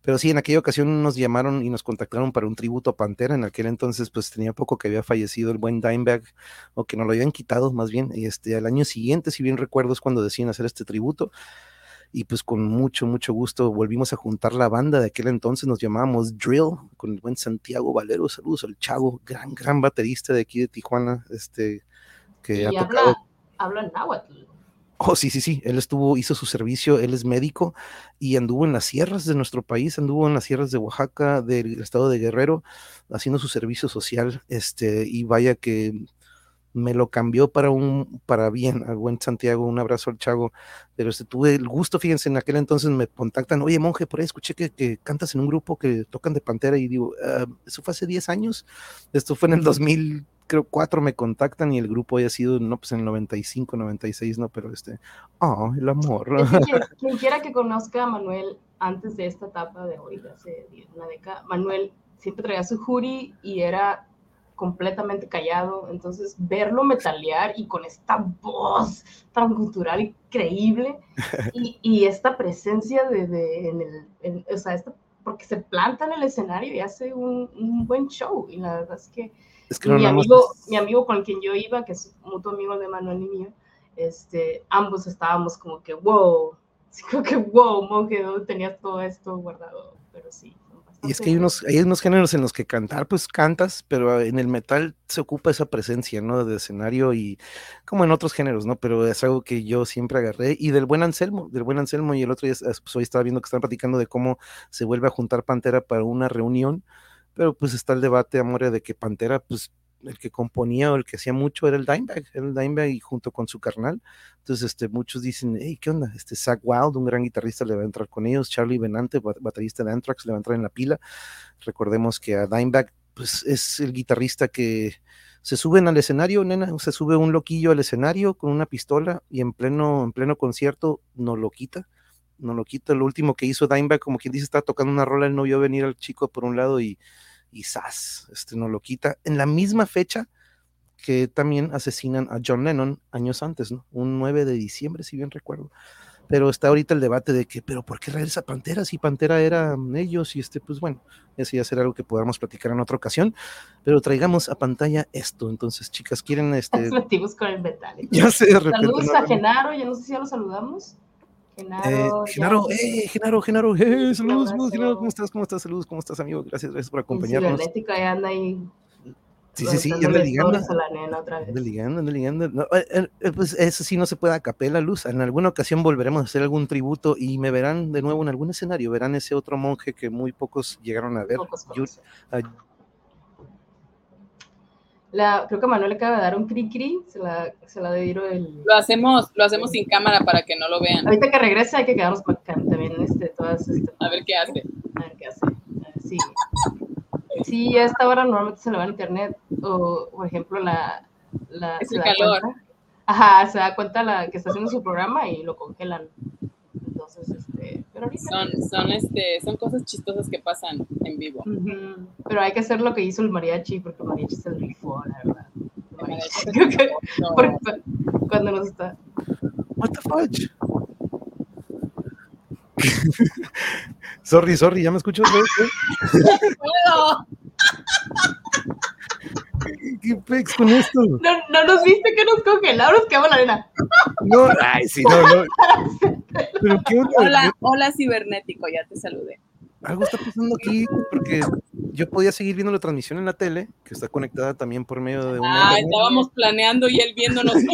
pero sí, en aquella ocasión nos llamaron y nos contactaron para un tributo a Pantera, en aquel entonces pues tenía poco que había fallecido el buen Dimebag, o que nos lo habían quitado más bien, y este, al año siguiente, si bien recuerdo, es cuando deciden hacer este tributo, y pues con mucho, mucho gusto volvimos a juntar la banda de aquel entonces, nos llamábamos Drill, con el buen Santiago Valero, saludos al chavo, gran, gran baterista de aquí de Tijuana, este, que y ha habla, tocado habla náhuatl. Oh, sí, sí, sí. Él estuvo, hizo su servicio, él es médico y anduvo en las sierras de nuestro país, anduvo en las sierras de Oaxaca, del estado de Guerrero, haciendo su servicio social. Este, y vaya que me lo cambió para un, para bien, al buen Santiago, un abrazo al Chago. Pero este, tuve el gusto, fíjense, en aquel entonces me contactan, oye monje, por ahí escuché que, que cantas en un grupo que tocan de Pantera y digo, "Ah, eso fue hace 10 años. Esto fue en el 2000 creo cuatro me contactan y el grupo haya sido, no, pues en el 95, 96, no, pero este, oh, el amor. Es que quien, quien quiera que conozca a Manuel antes de esta etapa de hoy, de hace una década, Manuel siempre traía su hoodie y era completamente callado. Entonces, verlo metalear y con esta voz tan cultural increíble y, y esta presencia de, de en el, en- o sea, esta- porque se planta en el escenario y hace un, un buen show. Y la verdad es que Es que no mi más amigo, mi amigo con quien yo iba, que es mutuo amigo de Manuel y mío, este, ambos estábamos como que, wow, sí, como que, wow, monje, ¿dónde tenías todo esto guardado? Pero sí. Y es que hay unos, hay unos géneros en los que cantar, pues cantas, pero en el metal se ocupa esa presencia, ¿no? De escenario y como en otros géneros, ¿no? Pero es algo que yo siempre agarré. Y del buen Anselmo, del buen Anselmo, y el otro día, pues hoy estaba viendo que están platicando de cómo se vuelve a juntar Pantera para una reunión, pero pues está el debate, Amore, de que Pantera, pues el que componía o el que hacía mucho era el Dimebag, el Dimebag y junto con su carnal. Entonces, este, muchos dicen, hey, ¿qué onda? Este Zach Wild, un gran guitarrista, le va a entrar con ellos. Charlie Benante, ba- baterista de Anthrax, le va a entrar en la pila. Recordemos que a Dimebag, pues es el guitarrista que se suben al escenario, nena, se sube un loquillo al escenario con una pistola y en pleno, en pleno concierto no lo quita. No lo quita. Lo último que hizo Dimebag, como quien dice, estaba tocando una rola, él no vio venir al chico por un lado y, y ¡zas! Este no lo quita. En la misma fecha que también asesinan a John Lennon años antes, ¿no? Un 9 de diciembre, si bien recuerdo. Pero está ahorita el debate de que, pero ¿por qué regresa Pantera si Pantera eran ellos? Y este, pues bueno, eso ya será algo que podamos platicar en otra ocasión. Pero traigamos a pantalla esto. Entonces, chicas, ¿quieren este? Metimos con el metal. Ya repente. Saludos no a. Genaro, ya no sé si ya lo saludamos. Eh, Genaro. Genaro, eh, Genaro, Genaro, eh, saludos, saludos. Genaro, ¿cómo estás? ¿Cómo estás? Saludos, ¿cómo estás, amigo? Gracias, gracias por acompañarnos. anda ahí. Sí, sí, sí, anda ligando. Anda ligando, anda ligando. No, eh, eh, pues eso sí no se puede a capela, Luz. En alguna ocasión volveremos a hacer algún tributo y me verán de nuevo en algún escenario. Verán ese otro monje que muy pocos llegaron a ver. Pocos a- La, creo que Manuel le acaba de dar un cri cri, se la, se la de el... Lo hacemos, lo hacemos sin cámara para que no lo vean. Ahorita que regrese hay que quedarnos para acá también este, todas este, A ver qué hace. a ver qué hace. Ver, sí. Sí, a esta hora normalmente se le va en internet, o por ejemplo la... la Es el calor. cuenta- ajá, se da cuenta la que está haciendo su programa y lo congelan. Entonces, este, pero ahorita... Son, son, este, son cosas chistosas que pasan en vivo. Ujú. Pero hay que hacer lo que hizo el mariachi, porque el mariachi se rifó, la verdad. El El mariachi, creo que No. por- cuando nos está... What the fudge? sorry, sorry, ¿ya me vez, eh? puedo. ¿Qué- ¿Qué pex con esto? No, no nos viste que nos congelaron, nos quedamos la arena. No, ay, sí, no, no. Pero qué onda? Hola, hola cibernético, ya te saludé. algo está pasando aquí porque yo podía seguir viendo la transmisión en la tele, que está conectada también por medio de una. Ah, estábamos planeando y él viéndonos.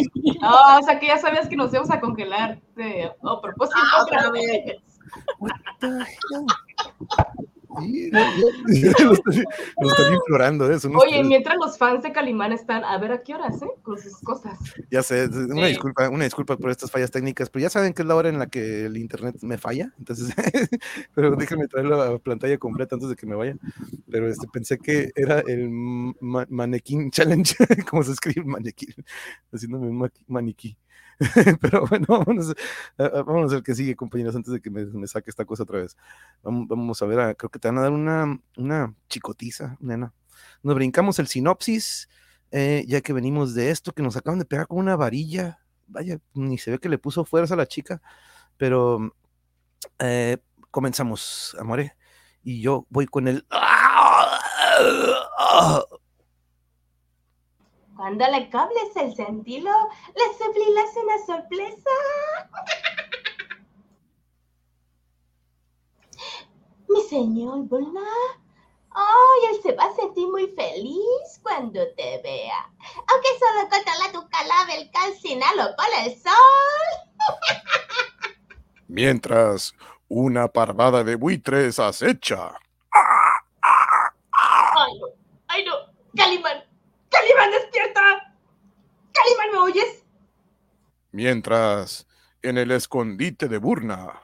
No, o sea que ya sabías que nos íbamos a congelar. De, oh, propósito. Ah, otra vez. Sí, lo están, lo están implorando eso. ¿no? Oye, mientras los fans de Calimán están, a ver a qué horas, ¿eh? Con sus cosas. Ya sé, una Sí. disculpa, una disculpa por estas fallas técnicas, pero ya saben que es la hora en la que el internet me falla, entonces, pero déjenme traer la pantalla completa antes de que me vaya. Pero este, pensé que era el ma- Mannequin Challenge, como se escribe manequín, haciéndome un ma- maniquí. Pero bueno, vámonos, vámonos al que sigue, compañeros, antes de que me, saque esta cosa otra vez. Vamos, vamos a ver, a- creo que te van a dar una, una chicotiza, nena. Nos brincamos el sinopsis, eh, ya que venimos de esto, que nos acaban de pegar con una varilla. Vaya, ni se ve que le puso fuerza a la chica, pero eh, comenzamos, amore. Y yo voy con el. Cuando le cables el sentido, le sublilas una sorpresa. Mi señor Bulna. Ay, él se va a sentir muy feliz cuando te vea. Aunque solo controla tu calabel calcinalo por el sol. Mientras una parvada de buitres acecha. Ay, no. Ay, no. Calimán. Calimán, despierta. Calimán, ¿me oyes? Mientras en el escondite de Burna.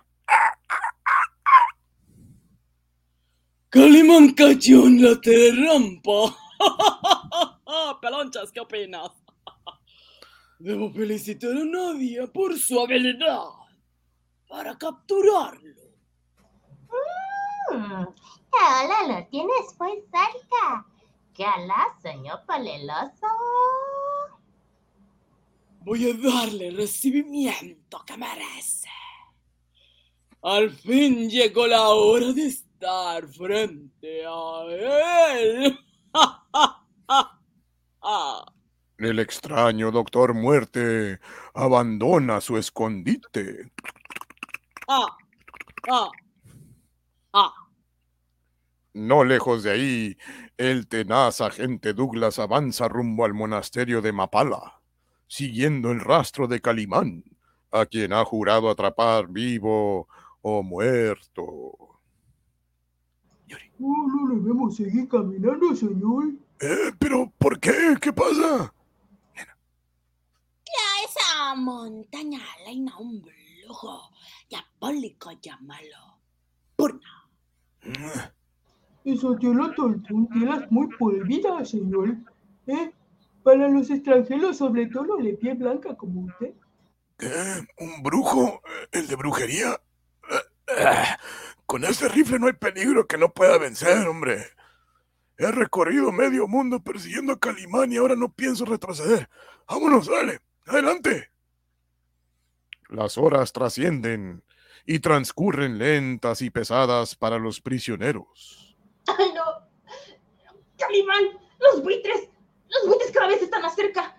Calimán cayó en la trampa. Pelonchas, ¿qué opinas? Debo felicitar a Nadia por su habilidad para capturarlo. Mm, ahora lo tienes muy cerca. ¿Qué hará, señor Paleloso? Voy a darle el recibimiento que merece. Al fin llegó la hora de estar frente a él. El extraño Doctor Muerte abandona su escondite. Ah, ah, ah. No lejos de ahí, el tenaz agente Douglas avanza rumbo al monasterio de Mapala, siguiendo el rastro de Calimán, a quien ha jurado atrapar vivo o muerto. No, no debemos seguir caminando, señor. Eh, ¿Pero por qué? ¿Qué pasa? Ya esa montaña reina un brujo diabólico, llámalo. Purna. Esa tierra son tierras muy prohibidas, señor. ¿Eh? Para los extranjeros, sobre todo de piel blanca como usted. ¿Qué? ¿Un brujo? ¿El de brujería? Con ese rifle no hay peligro que no pueda vencer, hombre. He recorrido medio mundo persiguiendo a Calimán y ahora no pienso retroceder. Vámonos, dale. Adelante. Las horas trascienden y transcurren lentas y pesadas para los prisioneros. ¡Ay, no! ¡Calimán! ¡Los buitres! ¡Los buitres cada vez están más cerca!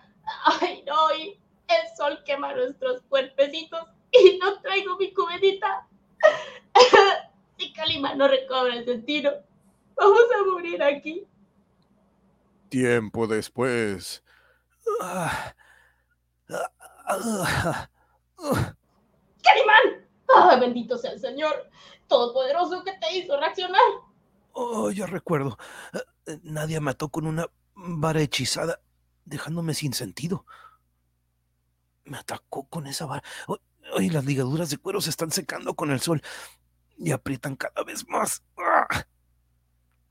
¡Ay, no! Y el sol quema nuestros cuerpecitos y no traigo mi cubetita. Si Calimán no recobra el sentido, vamos a morir aquí. Tiempo después. ¡Calimán! ¡Ah, bendito sea el Señor! Todopoderoso que te hizo reaccionar. Oh, ya recuerdo. Eh, Nadia mató con una vara hechizada, dejándome sin sentido. Me atacó con esa vara. Ay, las ligaduras de cuero se están secando con el sol y aprietan cada vez más. Ah.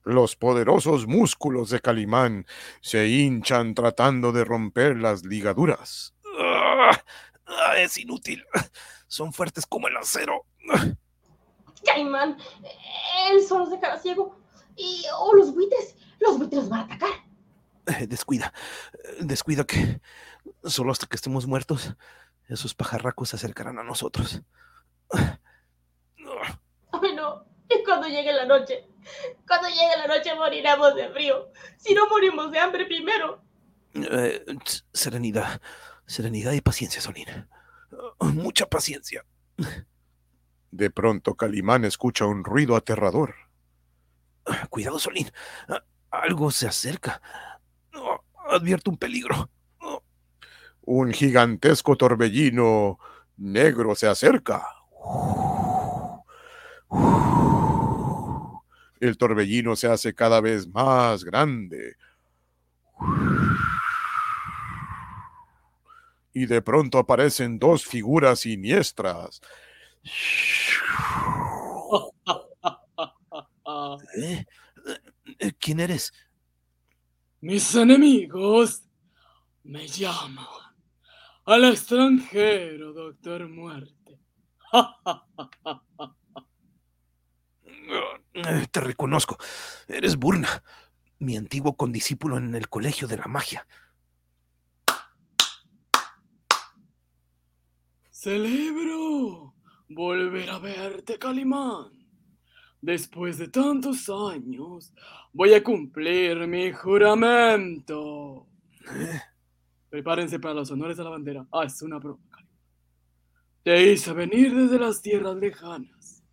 los poderosos músculos de Calimán se hinchan tratando de romper las ligaduras. Ah, ah, es inútil. Son fuertes como el acero. Calimán, el sol nos dejará ciego. Y, oh, los buitres, los buitres nos van a atacar. Eh, Descuida, eh, descuida que solo hasta que estemos muertos, esos pajarracos se acercarán a nosotros. Ay, no. Y cuando llegue la noche, cuando llegue la noche moriremos de frío. Si no morimos de hambre primero. Eh, serenidad, serenidad y paciencia, Solín. Ah, Mucha paciencia. De pronto Calimán escucha un ruido aterrador. Cuidado, Solín. Algo se acerca. Advierto un peligro. Un gigantesco torbellino negro se acerca. El torbellino se hace cada vez más grande. Y de pronto aparecen dos figuras siniestras. ¿Eh? ¿Quién eres? Mis enemigos me llaman al extranjero, Doctor Muerte. Eh, Te reconozco. Eres Burna, mi antiguo condiscípulo en el colegio de la magia. Celebro volver a verte, Calimán. Después de tantos años, voy a cumplir mi juramento. Prepárense para los honores de la bandera. Ah, es una broma, Calimán. Te hice venir desde las tierras lejanas.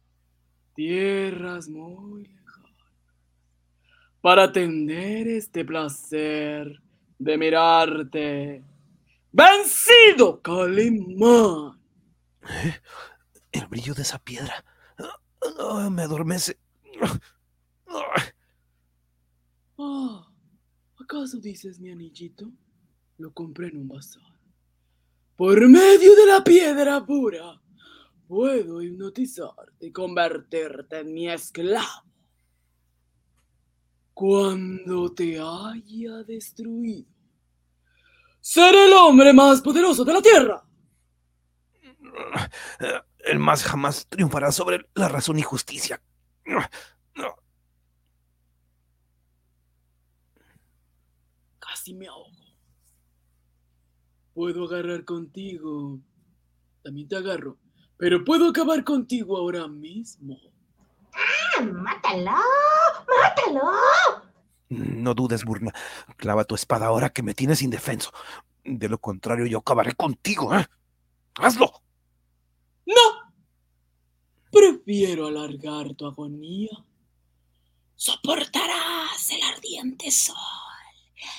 Tierras muy lejanas. Para atender este placer de mirarte. ¡Vencido, Calimán! El brillo de esa piedra ah, ah, me adormece. Ah, ¿acaso dices mi anillito? Lo compré en un bazar. Por medio de la piedra pura, puedo hipnotizarte y convertirte en mi esclavo. Cuando te haya destruido, seré el hombre más poderoso de la tierra. El más jamás triunfará sobre la razón y justicia. Casi me ahogo. Puedo agarrar contigo. También te agarro. Pero puedo acabar contigo ahora mismo. ¡Ah, ¡Mátalo! ¡Mátalo! No dudes, Burna. Clava tu espada ahora que me tienes indefenso. De lo contrario, yo acabaré contigo, ¿eh? ¡Hazlo! ¡No! Prefiero alargar tu agonía. Soportarás el ardiente sol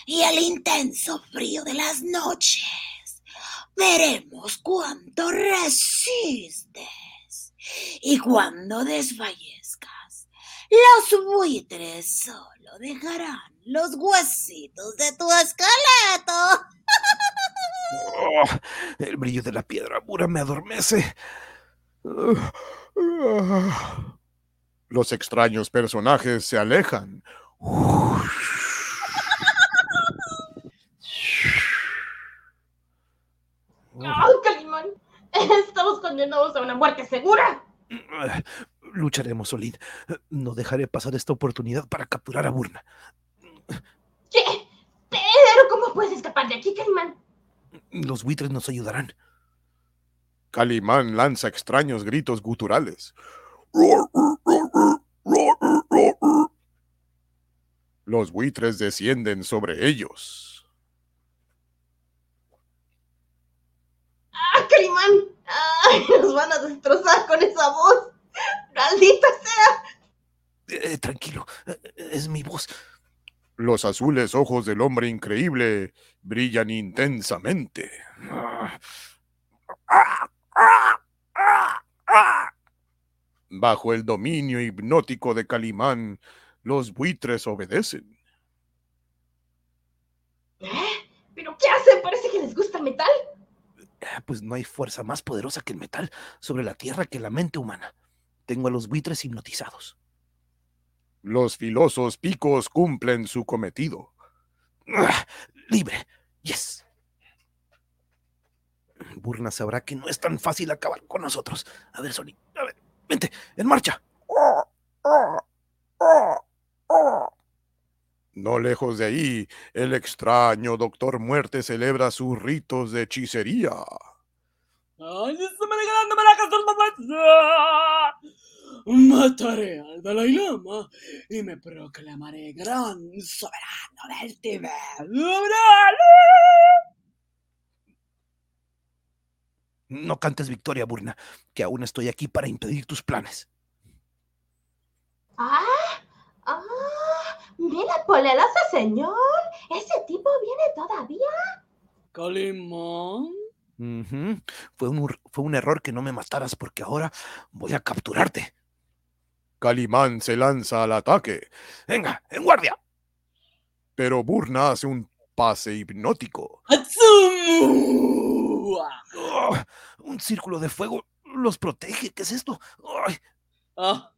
y el intenso frío de las noches. Veremos cuánto resistes. Y cuando desfallezcas, los buitres solo dejarán los huesitos de tu esqueleto. Oh, el brillo de la piedra pura me adormece. Los extraños personajes se alejan. ¡Ay, Calimán! Estamos condenados a una muerte segura. Lucharemos, Solid. No dejaré pasar esta oportunidad para capturar a Burna. ¿Qué? ¿Pero cómo puedes escapar de aquí, Calimán? Los buitres nos ayudarán. Calimán lanza extraños gritos guturales. Los buitres descienden sobre ellos. ¡Ah, Calimán! ¡Ay, nos van a destrozar con esa voz! ¡Maldita sea! Eh, tranquilo, eh, es mi voz. Los azules ojos del hombre increíble brillan intensamente. Bajo el dominio hipnótico de Calimán, los buitres obedecen. ¿Eh? ¿Pero qué hacen? Parece que les gusta el metal. Ah, Pues no hay fuerza más poderosa que el metal sobre la tierra que la mente humana. Tengo a los buitres hipnotizados. Los filosos picos cumplen su cometido. ¡Ah! ¡Libre! ¡Yes! Burna sabrá que no es tan fácil acabar con nosotros. A ver, Sony, a ver, vente, en marcha. No lejos de ahí, el extraño Doctor Muerte celebra sus ritos de hechicería. ¡Ay, se me regalando me la casa Mataré al Dalai Lama y me proclamaré gran soberano del Tíbet. No cantes victoria, Burna, que aún estoy aquí para impedir tus planes. ¡Ah! ¡Ah! ¡Mira, poderoso señor! ¿Ese tipo viene todavía? Calimán. Fue, un, fue un error que no me mataras porque ahora voy a capturarte. Calimán se lanza al ataque, Venga, en guardia. pero Burna hace un pase hipnótico. ¡Atsumu! Oh, un círculo de fuego los protege. ¿Qué es esto? Ay, Ah,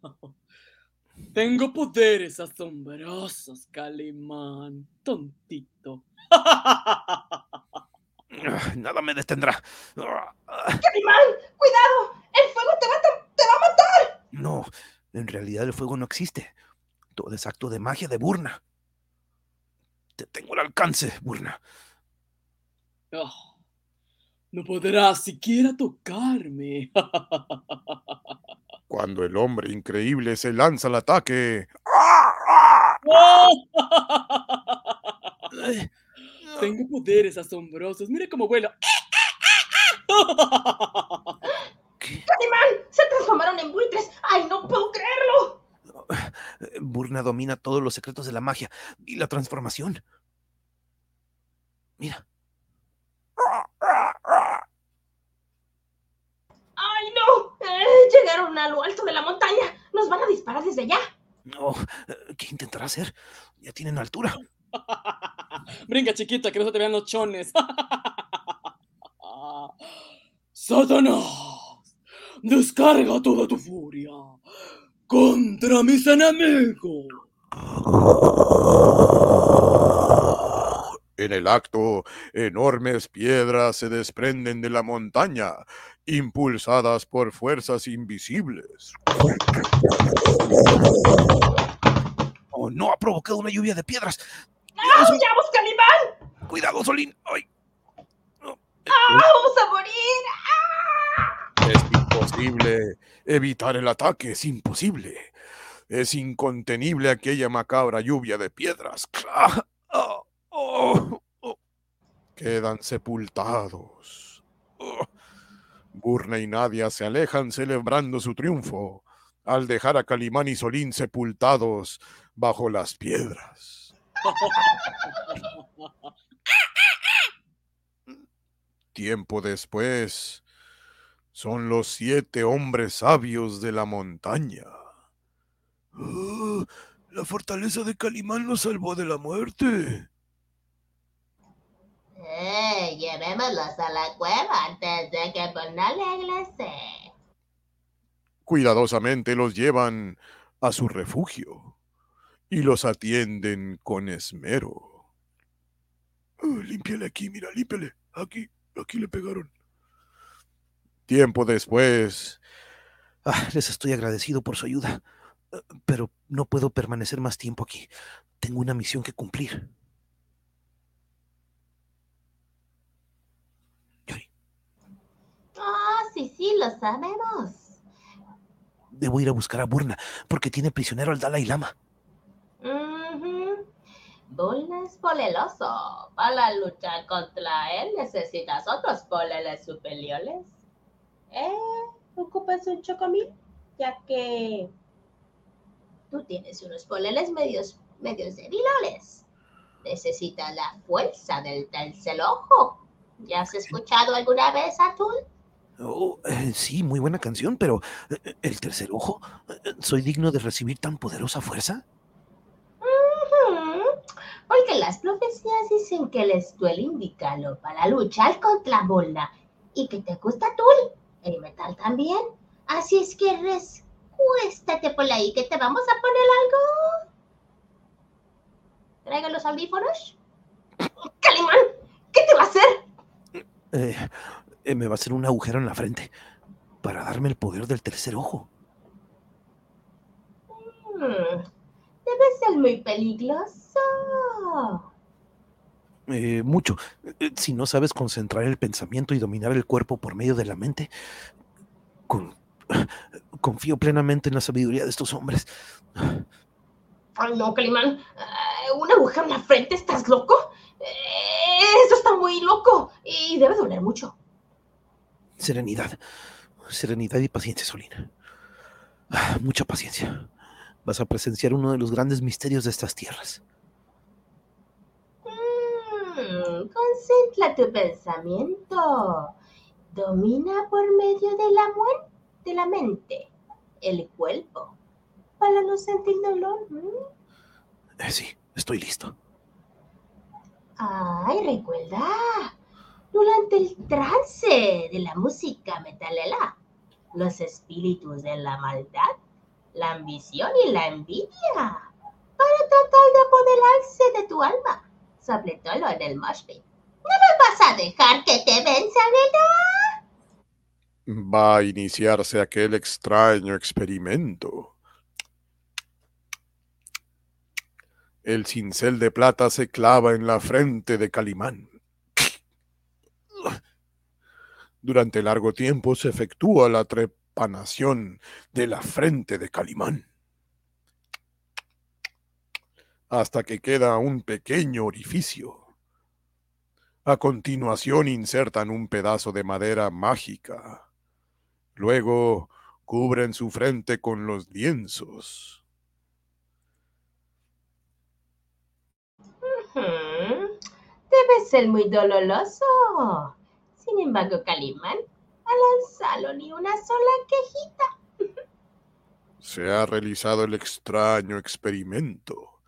tengo poderes asombrosos, Calimán. Tontito. ah, nada me detendrá. Ah, ¡Calimán! ¡Cuidado! ¡El fuego te va, a te- va a matar! No, en realidad el fuego no existe. Todo es acto de magia de Burna. Te tengo al alcance, Burna. Ah, no podrás siquiera tocarme. Cuando el hombre increíble se lanza al ataque, Tengo poderes asombrosos. Mira cómo vuelo. ¿qué? ¡Calimán! ¡Se transformaron en buitres! ¡Ay, no puedo creerlo! Burna domina todos los secretos de la magia y la transformación. Mira, ¡Ay, no! Eh, llegaron a lo alto de la montaña. Nos van a disparar desde allá. no, ¿qué intentará hacer? Ya tienen altura. Brinca, chiquita, que no se te vean los chones. ¡Satanás! Descarga toda tu furia contra mis enemigos. en el acto, enormes piedras se desprenden de la montaña impulsadas por fuerzas invisibles. Oh, no, ha provocado una lluvia de piedras. ¡Ah, huyamos, Calimán! Cuidado, Solín. Ay, ¡Ah, vamos a morir! Es imposible evitar el ataque, es imposible. Es incontenible aquella macabra lluvia de piedras. ¡Ah! ¡Oh! ¡Oh! ¡Oh! Quedan sepultados. Burna y Nadia se alejan celebrando su triunfo al dejar a Calimán y Solín sepultados bajo las piedras. Tiempo después, son los siete hombres sabios de la montaña. ¡Ah! la fortaleza de Calimán nos salvó de la muerte. Eh, llevémoslos a la cueva antes de que Volna regrese. Cuidadosamente los llevan a su refugio y los atienden con esmero. Ah, límpiale aquí, mira, límpiale. Aquí, aquí le pegaron. Tiempo después, Ah, les estoy agradecido por su ayuda, eh, pero no puedo permanecer más tiempo aquí. Tengo una misión que cumplir. Ah, sí, sí, lo sabemos. Debo ir a buscar a Burna, porque tiene prisionero al Dalai Lama. Volna es poleloso. Para luchar contra él necesitas otros poleles superiores. Eh, ocupas un chocomil, ya que tú tienes unos poleles medios, medios débiles. Necesitas la fuerza del tercer ojo. ¿Ya has escuchado alguna vez, Atul? Oh, eh, sí, muy buena canción, pero eh, el tercer ojo, eh, ¿soy digno de recibir tan poderosa fuerza? Porque las profecías dicen que el estuel indicado para luchar contra Volna y que te gusta Tul, el metal también. Así es que rescuéstate por ahí que te vamos a poner algo. Traiga los audífonos. Calimán, ¿qué te va a hacer? Eh, eh, me va a hacer un agujero en la frente para darme el poder del tercer ojo. Hmm, Debe ser muy peligroso. Eh, mucho. Eh, Si no sabes concentrar el pensamiento y dominar el cuerpo por medio de la mente, con- confío plenamente en la sabiduría de estos hombres. Ay, no, Calimán. Eh, ¿Un agujero en la frente? ¿Estás loco? Eso está muy loco y debe doler mucho. Serenidad. Serenidad y paciencia, Solina. Ah, Mucha paciencia. Vas a presenciar uno de los grandes misterios de estas tierras. Mm, concentra tu pensamiento. Domina por medio de la, muen- de la mente el cuerpo para no sentir dolor. ¿mm? Eh, sí, estoy listo. Ay, recuerda, durante el trance de la música metalela, los espíritus de la maldad, la ambición y la envidia, para tratar de apoderarse de tu alma, sobre todo en el mosh pit. ¿No me vas a dejar que te venzan, ¿verdad? va a iniciarse aquel extraño experimento. El cincel de plata se clava en la frente de Calimán. Durante largo tiempo se efectúa la trepanación de la frente de Calimán. Hasta que queda un pequeño orificio. A continuación insertan un pedazo de madera mágica. Luego cubren su frente con los lienzos. Debe ser muy doloroso. Sin embargo, Calimán ha lanzado ni una sola quejita. Se ha realizado el extraño experimento.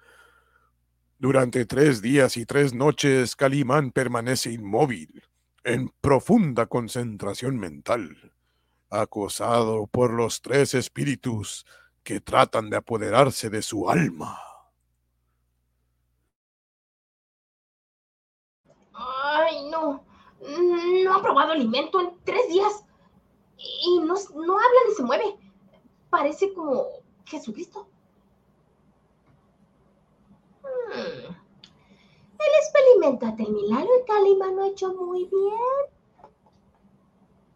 Durante tres días y tres noches, Calimán permanece inmóvil, en profunda concentración mental, acosado por los tres espíritus que tratan de apoderarse de su alma. Ay, no. Ha probado alimento en tres días. y no, no habla ni se mueve. Parece como Jesucristo. Hmm. El experimento de Milagro y Calimán lo ha hecho muy bien.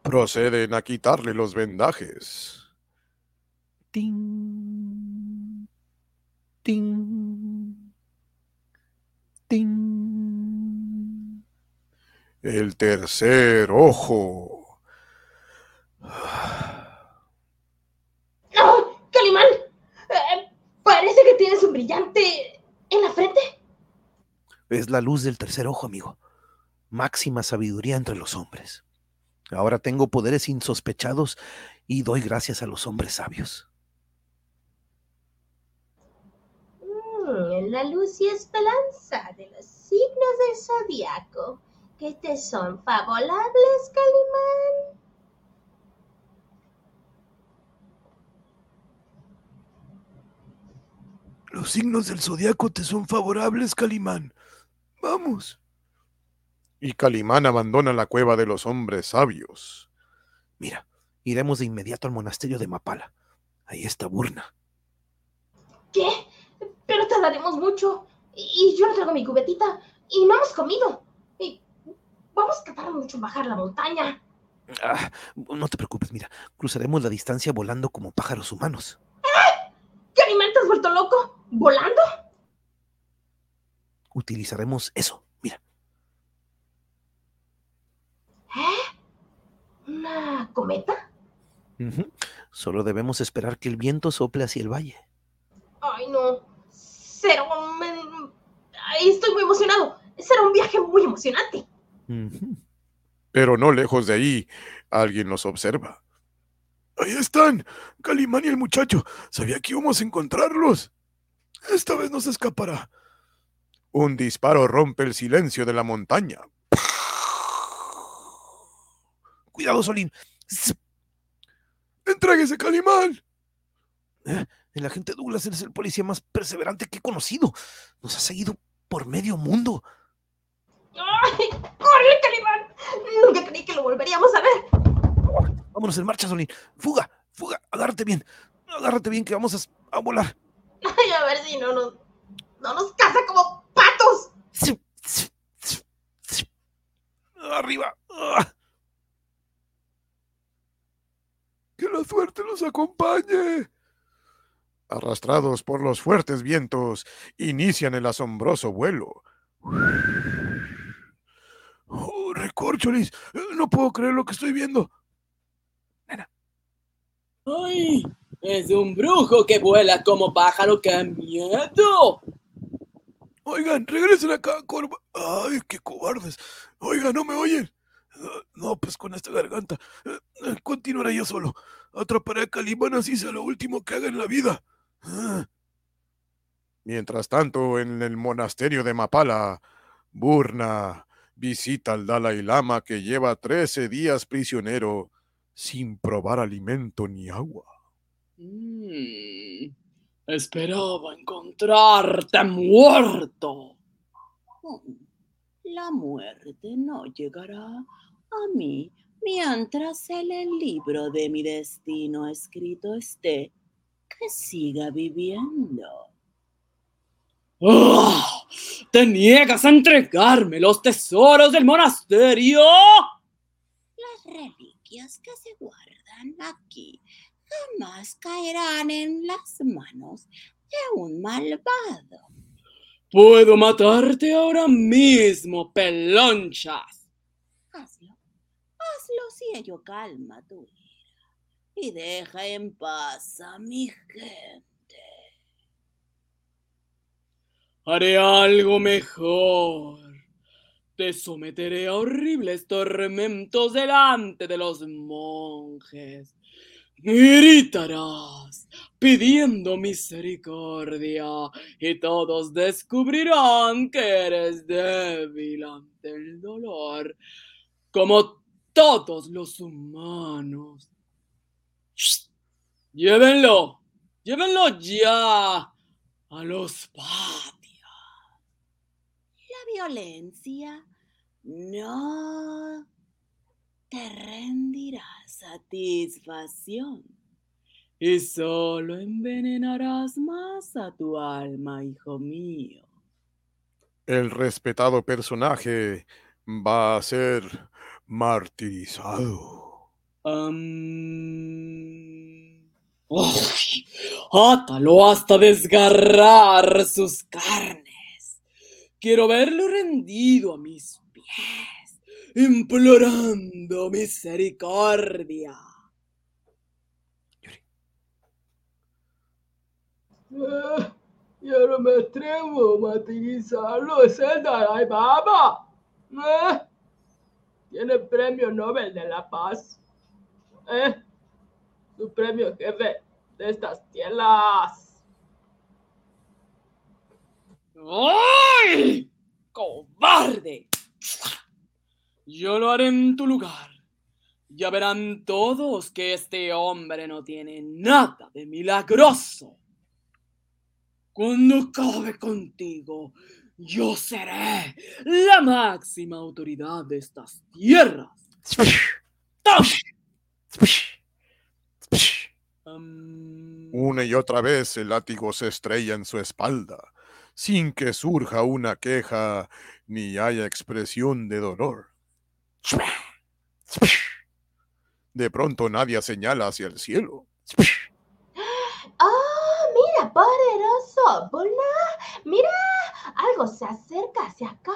Proceden a quitarle los vendajes. Ting. Ting. Ting. El tercer ojo. ¡No! ¡Calimán! Eh, parece que tienes un brillante en la frente. Es la luz del tercer ojo, amigo. Máxima sabiduría entre los hombres. Ahora tengo poderes insospechados y doy gracias a los hombres sabios. Mm, la luz y esperanza de los signos del zodiaco que te son favorables, Calimán. Los signos del zodiaco te son favorables, Calimán. Vamos. Y Calimán abandona la cueva de los hombres sabios. Mira, iremos de inmediato al monasterio de Mapala. Ahí está Burna. ¿Qué? Pero tardaremos mucho. Y yo no traigo mi cubetita. Y no hemos comido. Vamos a tardar mucho en bajar la montaña. Ah, no te preocupes, mira, cruzaremos la distancia volando como pájaros humanos. ¿Calimán te has vuelto loco? ¿Volando? Utilizaremos eso, mira. ¿Eh? ¿Una cometa? Solo debemos esperar que el viento sople hacia el valle. Ay, no. Será un... Ay, estoy muy emocionado. Será un viaje muy emocionante. Pero no lejos de ahí, alguien los observa. Ahí están, Calimán y el muchacho. Sabía que íbamos a encontrarlos. Esta vez no se escapará. Un disparo rompe el silencio de la montaña. Cuidado, Solín. ¡Entréguese, Calimán! Eh, El agente Douglas es el policía más perseverante que he conocido. Nos ha seguido por medio mundo. ¡Ay! ¡Corre, Calimán! Nunca creí que lo volveríamos a ver. Vámonos en marcha, Solín. Fuga, fuga. Agárrate bien. Agárrate bien que vamos a, a volar. Ay, a ver si no nos, no nos caza como patos. Arriba. Ah. ¡Que la suerte los acompañe! Arrastrados por los fuertes vientos, inician el asombroso vuelo. ¡Oh, recorcholis! No puedo creer lo que estoy viendo. ¡Ay! Es un brujo que vuela como pájaro. ¡Qué miedo! Oigan, regresen acá, Corva. ¡Ay, qué cobardes! Oigan, ¿no me oyen? Ah, No, pues con esta garganta. eh, eh, Continuaré yo solo. Atraparé a Calimán así sea lo último que haga en la vida. Ah. Mientras tanto, en el monasterio de Mapala, Burna visita al Dalai Lama que lleva 13 días prisionero sin probar alimento ni agua. Mm, esperaba encontrarte muerto. Mm, La muerte no llegará a mí mientras en el libro de mi destino escrito esté que siga viviendo. ¡Ah! ¿Te niegas a entregarme los tesoros del monasterio? Las reliquias que se guardan aquí jamás caerán en las manos de un malvado. Puedo matarte ahora mismo, pelonchas. Hazlo, hazlo si ello calma tu ira y deja en paz a mi gente. Haré algo mejor. Te someteré a horribles tormentos delante de los monjes. Gritarás pidiendo misericordia y todos descubrirán que eres débil ante el dolor, como todos los humanos. Llévenlo, llévenlo ya a los patios. Violencia no te rendirás satisfacción y solo envenenarás más a tu alma, hijo mío. El respetado personaje va a ser martirizado. Am, ¡Uy! átalo hasta desgarrar sus carnes. Quiero verlo rendido a mis pies, implorando misericordia. Ah, yo no me atrevo a martirizarlo, es el Dalai Baba. Tiene premio Nobel de la Paz. Eh, Su premio jefe de estas tierras. ¡Ay! ¡Cobarde! Yo lo haré en tu lugar. Ya verán todos que este hombre no tiene nada de milagroso. Cuando acabe contigo, yo seré la máxima autoridad de estas tierras. Una y otra vez el látigo se estrella en su espalda, sin que surja una queja ni haya expresión de dolor. De pronto Nadia señala hacia el cielo. ¡Oh, mira, poderoso! ¡Mira! Algo se acerca hacia acá.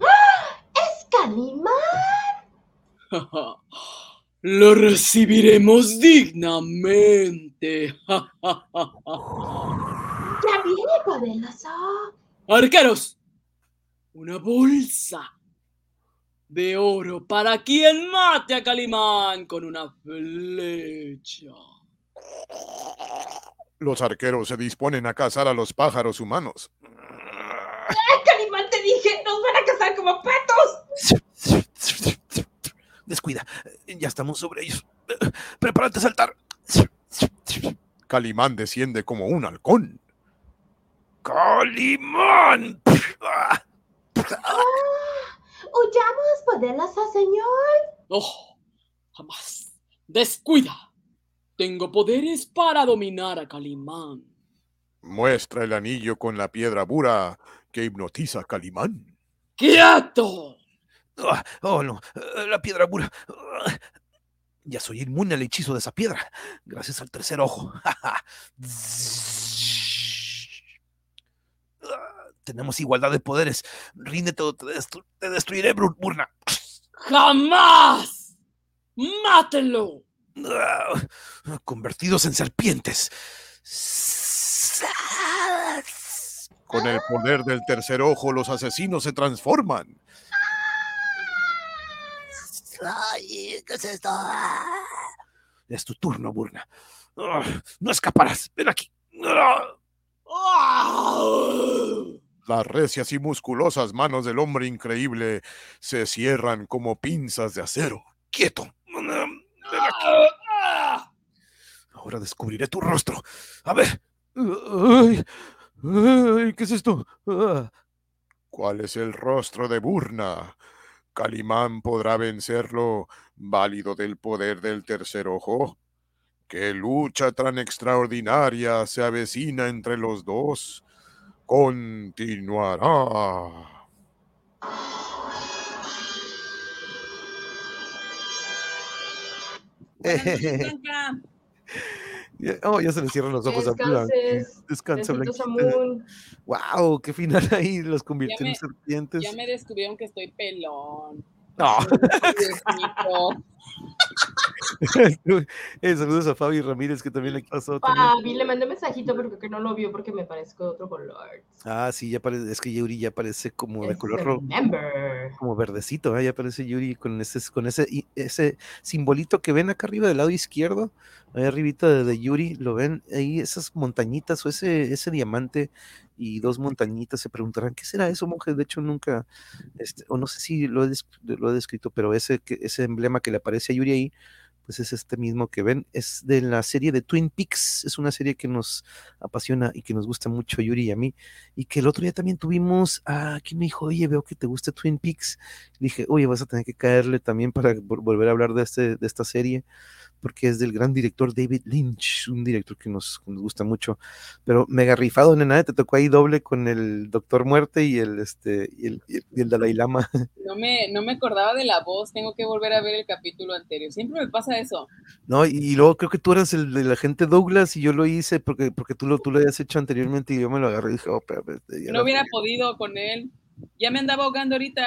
¡Ah! ¡Es Calimán! Lo recibiremos dignamente. ¡Ya viene, poderoso! Arqueros, una bolsa de oro para quien mate a Calimán con una flecha. Los arqueros se disponen a cazar a los pájaros humanos. ¡Ah, Calimán, te dije! ¡Nos van a cazar como patos! Descuida, ya estamos sobre ellos. Prepárate a saltar. Calimán desciende como un halcón. ¡Calimán! ¡Ah! ¡Huyamos, poderoso señor! ¡Oh! Jamás. Descuida. Tengo poderes para dominar a Calimán. Muestra el anillo con la piedra bura que hipnotiza a Calimán. ¡Quieto! Ah, oh, no, eh, la piedra pura. Ah, Ya soy inmune al hechizo de esa piedra, gracias al tercer ojo. Tenemos igualdad de poderes. Ríndete o te, destru- te destruiré, Burna. ¡Jamás! ¡Mátenlo! Convertidos en serpientes. Con el poder del tercer ojo, los asesinos se transforman. Ay, ¿qué es esto? Es tu turno, Burna. Ah, No escaparás. Ven aquí. Ah. Las recias y musculosas manos del hombre increíble se cierran como pinzas de acero. Quieto. Ah, ven aquí. Ahora descubriré tu rostro. A ver. Ay, ay, ¿Qué es esto? Ah, ¿Cuál es el rostro de Burna? ¿Calimán podrá vencerlo, válido del poder del tercer ojo? ¿Qué lucha tan extraordinaria se avecina entre los dos? Continuará. Oh, ya se le cierran los ojos. Descanses. Descansa, a Blanquita. Moon. Wow, qué final ahí. Los convirtió en serpientes. Ya me descubrieron que estoy pelón. No. Eh, saludos a Fabi Ramírez, que también le pasó. Fabi, le mandé mensajito, pero creo que no lo vio porque me parezco de otro color. Ah, sí, ya parece, es que Yuri ya parece como de Es color rojo. Como verdecito, ¿eh? ya aparece Yuri con ese, con ese, ese simbolito que ven acá arriba del lado izquierdo, ahí arribita de, de Yuri, lo ven ahí, esas montañitas o ese, ese diamante y dos montañitas, se preguntarán, ¿qué será eso, monje? De hecho, nunca, este, o no sé si lo he, lo he descrito, pero ese, que, ese emblema que le aparece a Yuri ahí, pues es este mismo que ven. Es de la serie de Twin Peaks. Es una serie que nos apasiona y que nos gusta mucho Yuri y a mí. Y que el otro día también tuvimos a quien me dijo, oye, veo que te gusta Twin Peaks. Dije, oye, vas a tener que caerle también para vol- volver a hablar de, este, de esta serie porque es del gran director David Lynch, un director que nos, que nos gusta mucho, pero mega rifado, nena, te tocó ahí doble con el Doctor Muerte y el, este, y el, y Dalai Lama. No me, no me acordaba de la voz, tengo que volver a ver el capítulo anterior. Siempre me pasa eso. No, y, y luego creo que tú eras el de la gente Douglas y yo lo hice porque, porque tú, lo, tú lo habías hecho anteriormente y yo me lo agarré y dije, oh, ya No hubiera regué". podido con él. Ya me andaba ahogando ahorita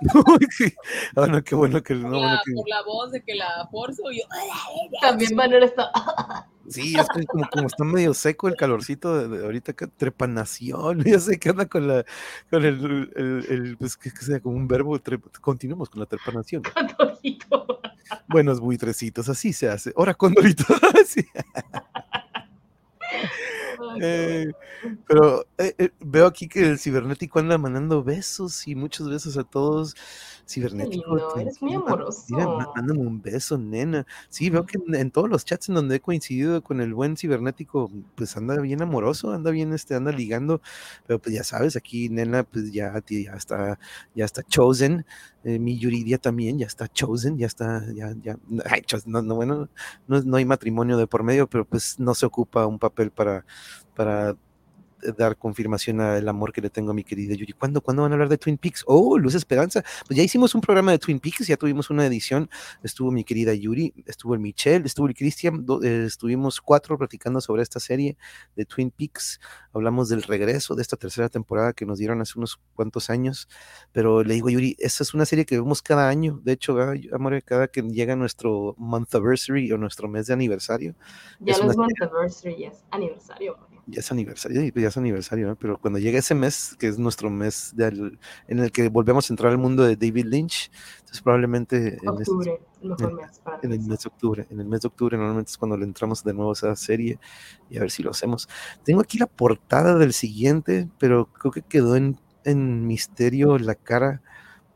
Sí. Ah, no, qué bueno que no, por, bueno la, que- por la voz de que la forzo. Yo, También Manuel está. Sí, es que como, como está medio seco el calorcito de, de ahorita que trepanación, ya sé que anda con la con el, el, el, pues que, que sea como un verbo, tre- continuamos con la trepanación. Buenos buitrecitos, así se hace. Ahora condorito. Eh, pero eh, eh, veo aquí que el cibernético anda mandando besos y muchos besos a todos. Cibernético, lindo, eres muy amoroso. Mira, mándame un beso, nena. Sí, veo que en, en todos los chats en donde he coincidido con el buen cibernético, pues anda bien amoroso, anda bien, este, anda ligando. Pero pues ya sabes, aquí, nena, pues ya, ya está, ya está chosen. eh, mi Yuridia también ya está chosen, ya está, ya, ya. ay, no, no, bueno, no, no hay matrimonio de por medio, pero pues no se ocupa un papel para, para dar confirmación al amor que le tengo a mi querida Yuri. ¿Cuándo, ¿Cuándo van a hablar de Twin Peaks? Oh, Luz Esperanza. Pues ya hicimos un programa de Twin Peaks, ya tuvimos una edición. Estuvo mi querida Yuri, estuvo el Michelle, estuvo el Cristian. eh, estuvimos cuatro platicando sobre esta serie de Twin Peaks. Hablamos del regreso de esta tercera temporada que nos dieron hace unos cuantos años. Pero le digo, Yuri, esta es una serie que vemos cada año. De hecho, amor, cada que llega nuestro month anniversary o nuestro mes de aniversario. Ya es no es month anniversary, ya es aniversario. Ya es aniversario, y ya es aniversario, ¿no? pero cuando llega ese mes, que es nuestro mes del- en el que volvemos a entrar al mundo de David Lynch, entonces probablemente en, este- en- mes para en el mes de octubre, en el mes de octubre normalmente es cuando le entramos de nuevo a esa serie y a ver si lo hacemos. Tengo aquí la portada del siguiente, pero creo que quedó en, en misterio la cara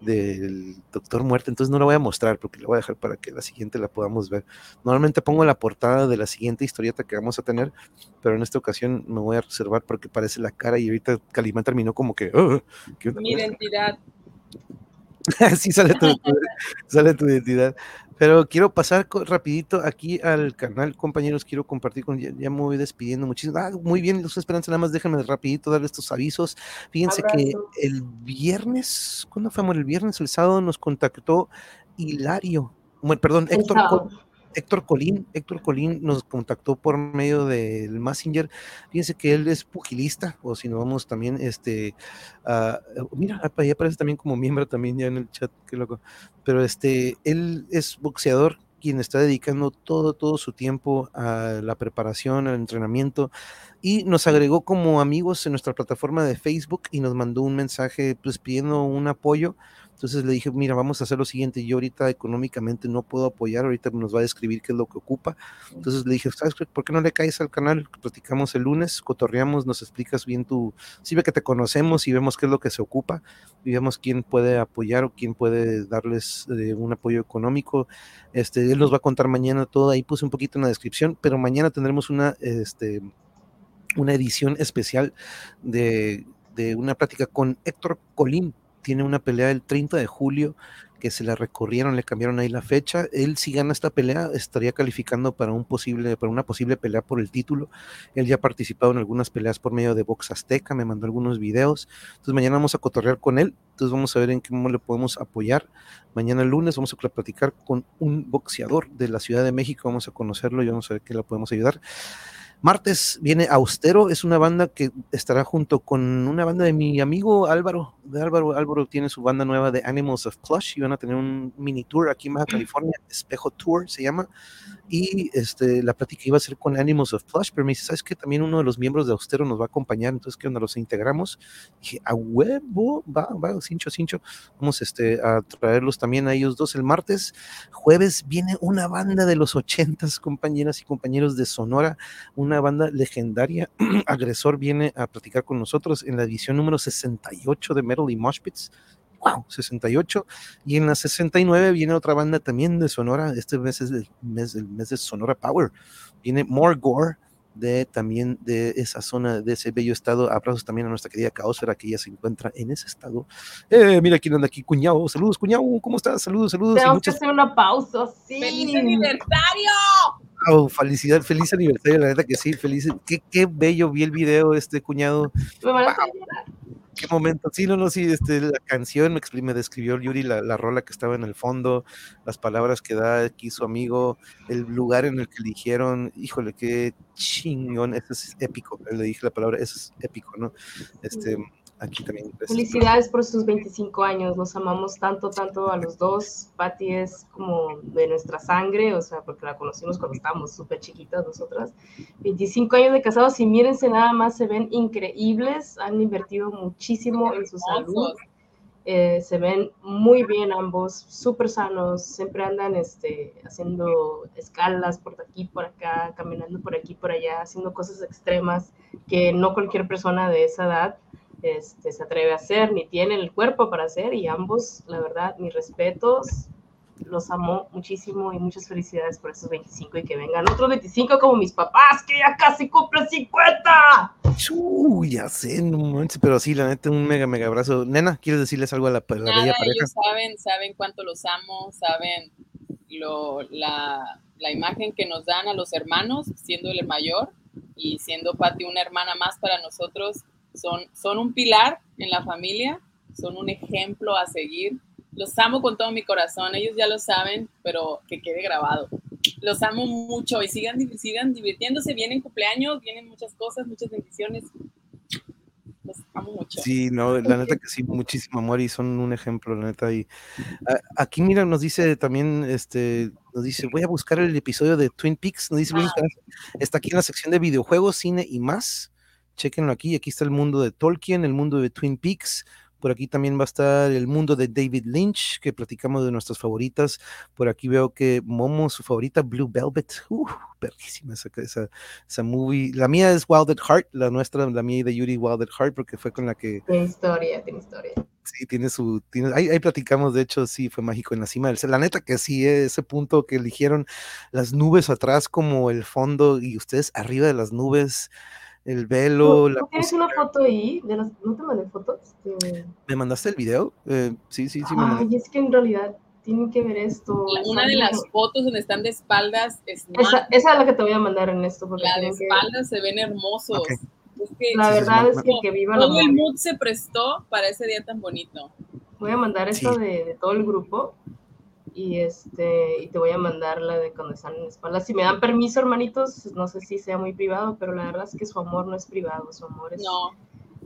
del Doctor Muerte, entonces no la voy a mostrar porque la voy a dejar para que la siguiente la podamos ver. Normalmente pongo la portada de la siguiente historieta que vamos a tener, pero en esta ocasión me voy a reservar porque parece la cara y ahorita Calimán terminó como que... "Ah, ¿qué onda mi con esto?". identidad. sí sale tu, sale tu identidad. Pero quiero pasar rapidito aquí al canal, compañeros, quiero compartir con, ya, ya me voy despidiendo muchísimo. Ah, muy bien, Luz Esperanza, nada más déjenme rapidito darle estos avisos. Fíjense que el viernes, ¿cuándo fue amor? El viernes, el sábado nos contactó Hilario, bueno, perdón, El Héctor, sábado. Héctor Colín, Héctor Colín nos contactó por medio del Messenger. Fíjense que él es pugilista, o si no vamos también, este, ah, mira, ahí aparece también como miembro también ya en el chat, qué loco. Pero este, él es boxeador quien está dedicando todo, todo su tiempo a la preparación, al entrenamiento, y nos agregó como amigos en nuestra plataforma de Facebook y nos mandó un mensaje pues pidiendo un apoyo. Entonces le dije, mira, vamos a hacer lo siguiente, yo ahorita económicamente no puedo apoyar, ahorita nos va a describir qué es lo que ocupa. Entonces le dije, por qué no le caes al canal? Platicamos el lunes, cotorreamos, nos explicas bien tu, sí ve que te conocemos y vemos qué es lo que se ocupa, y vemos quién puede apoyar o quién puede darles eh, un apoyo económico. Este, él nos va a contar mañana todo, ahí puse un poquito en la descripción, pero mañana tendremos una, este, una edición especial de, de una plática con Héctor Colín. Tiene una pelea el 30 de julio que se la recorrieron, le cambiaron ahí la fecha. Él si gana esta pelea estaría calificando para un posible, para una posible pelea por el título. Él ya ha participado en algunas peleas por medio de Box Azteca, me mandó algunos videos. Entonces mañana vamos a cotorrear con él. Entonces vamos a ver en qué modo le podemos apoyar. Mañana lunes vamos a platicar con un boxeador de la Ciudad de México. Vamos a conocerlo y vamos a ver qué le podemos ayudar. Martes viene Austero, es una banda que estará junto con una banda de mi amigo Álvaro. De Álvaro, Álvaro tiene su banda nueva de Animals of Plush y van a tener un mini tour aquí en Baja California, Espejo Tour se llama. Y este, la plática iba a ser con Animals of Plush, pero me dice, ¿sabes qué? También uno de los miembros de Austero nos va a acompañar, entonces que onda los integramos. dije, a huevo, va, va, cincho, cincho. Vamos este, a traerlos también a ellos dos el martes. Jueves viene una banda de los ochentas, compañeras y compañeros de Sonora, una banda legendaria. Agresor viene a platicar con nosotros en la edición número 68 de Metal y Mosh Pits. wow, 68. Y en la 69 viene otra banda también de Sonora. Este mes es el mes, el mes de Sonora Power. Viene More Gore de también de esa zona, de ese bello estado. Aplausos también a nuestra querida Caosfera que ya se encuentra en ese estado. Eh, mira quién anda aquí, cuñado. Saludos, cuñado. ¿Cómo estás? Saludos, saludos. Tenemos muchas- que hacer una pausa, sí. ¡Feliz aniversario! Wow, felicidad, feliz aniversario, la neta que sí, feliz. Qué, qué bello vi el video, este cuñado. Me Wow, qué momento. Sí, no, no, sí, este, la canción me, me describió Yuri, la, la rola que estaba en el fondo, las palabras que da aquí su amigo, el lugar en el que eligieron. Híjole, qué chingón, eso es épico. Le dije la palabra, eso es épico, ¿no? Este, aquí también. Felicidades por sus 25 años, los amamos tanto, tanto a los dos. Patty es como de nuestra sangre, o sea, porque la conocimos cuando estábamos súper chiquitas nosotras. 25 años de casados y mírense nada más, se ven increíbles, han invertido muchísimo en su salud. Eh, se ven muy bien ambos, súper sanos, siempre andan este, haciendo escalas por aquí, por acá, caminando por aquí, por allá, haciendo cosas extremas que no cualquier persona de esa edad este, se atreve a hacer, ni tiene el cuerpo para hacer, y ambos, la verdad, mis respetos, los amo muchísimo y muchas felicidades por esos 25 y que vengan otros 25 como mis papás, que ya casi cumplen 50. Uy, ya sé, no manches, pero sí, la neta, un mega, mega abrazo. Nena, ¿quieres decirles algo a la, a la Nada, bella pareja? ellos saben, saben cuánto los amo, saben lo, la, la imagen que nos dan a los hermanos, siendo el mayor y siendo Patti una hermana más para nosotros, son, son un pilar en la familia, son un ejemplo a seguir. Los amo con todo mi corazón, ellos ya lo saben, pero que quede grabado. Los amo mucho y sigan, sigan divirtiéndose, vienen cumpleaños, vienen muchas cosas, muchas bendiciones. Los amo mucho. Sí, no, la neta que sí, muchísimo amor y son un ejemplo, la neta. Y a- aquí, mira, nos dice también, este, nos dice, voy a buscar el episodio de Twin Peaks, nos dice, Esperanza, está aquí en la sección de videojuegos, cine y más. Chequenlo aquí, aquí está el mundo de Tolkien, el mundo de Twin Peaks. Por aquí también va a estar el mundo de David Lynch, que platicamos de nuestras favoritas. Por aquí veo que Momo, su favorita, Blue Velvet. Uh, perrísima esa, esa, esa movie. La mía es Wild at Heart, la nuestra, la mía y de Yuri Wild at Heart, porque fue con la que Tiene historia, tiene historia. Sí, tiene su. Tiene, ahí, ahí platicamos, de hecho, sí, fue mágico en la cima del. La neta que sí, eh, ese punto que eligieron las nubes atrás como el fondo y ustedes arriba de las nubes, el velo. ¿Tú, la tú tienes una foto ahí? De las, ¿No te mandé fotos? De- ¿Me mandaste el video? Eh, sí, sí, sí, me mandaste. Ay, es que en realidad tienen que ver esto. La- es Una de las fotos donde están de espaldas es Esa, esa es la que te voy a mandar en esto. Porque la de tienen que- espaldas se ven hermosos. Ok. Es que La Sí, sí, sí, verdad me- es que, que viva el todo el amor. mood se prestó para ese día tan bonito. Voy a mandar esta Sí. de, de todo el grupo y este y te voy a mandar la de cuando están en espaldas. Si me dan permiso, hermanitos, no sé si sea muy privado, pero la verdad es que su amor no es privado, su amor es, No,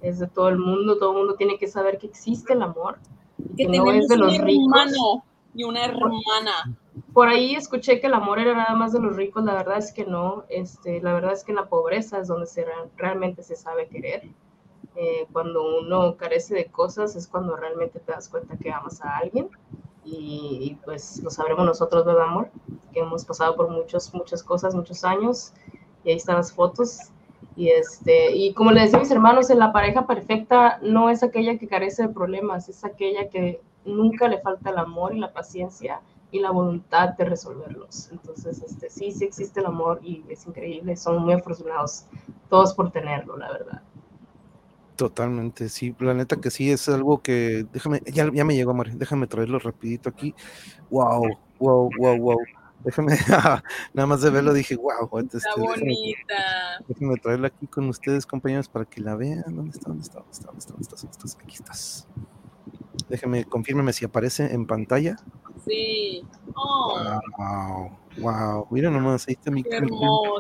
es de todo el mundo. Todo el mundo tiene que saber que existe el amor y que que no es de los ricos. y una hermana. Por ahí escuché que el amor era nada más de los ricos, la verdad es que no, este, la verdad es que en la pobreza es donde se re- realmente se sabe querer. Eh, cuando uno carece de cosas es cuando realmente te das cuenta que amas a alguien y, pues lo sabremos nosotros, ¿verdad, amor? Que hemos pasado por muchos, muchas cosas, muchos años y ahí están las fotos. Y, este, y como le decía a mis hermanos, la pareja perfecta no es aquella que carece de problemas, es aquella que nunca le falta el amor y la paciencia y la voluntad de resolverlos. Entonces, este, sí, sí existe el amor y es increíble. Son muy afortunados todos por tenerlo, la verdad. Totalmente, sí, la neta que sí, es algo que, déjame, ya, ya me llegó, amor, déjame traerlo rapidito aquí. Wow, wow, wow, wow. Déjame, nada más de verlo dije, wow, este, Está déjame, bonita. déjame traerla aquí con ustedes, compañeros, para que la vean. ¿Dónde está? ¿Dónde está? ¿Dónde está? ¿Dónde está? ¿Dónde estás? Aquí estás. Déjame, confírmeme si aparece en pantalla. Sí. Oh, Wow, wow. Mira nomás, ahí está mi.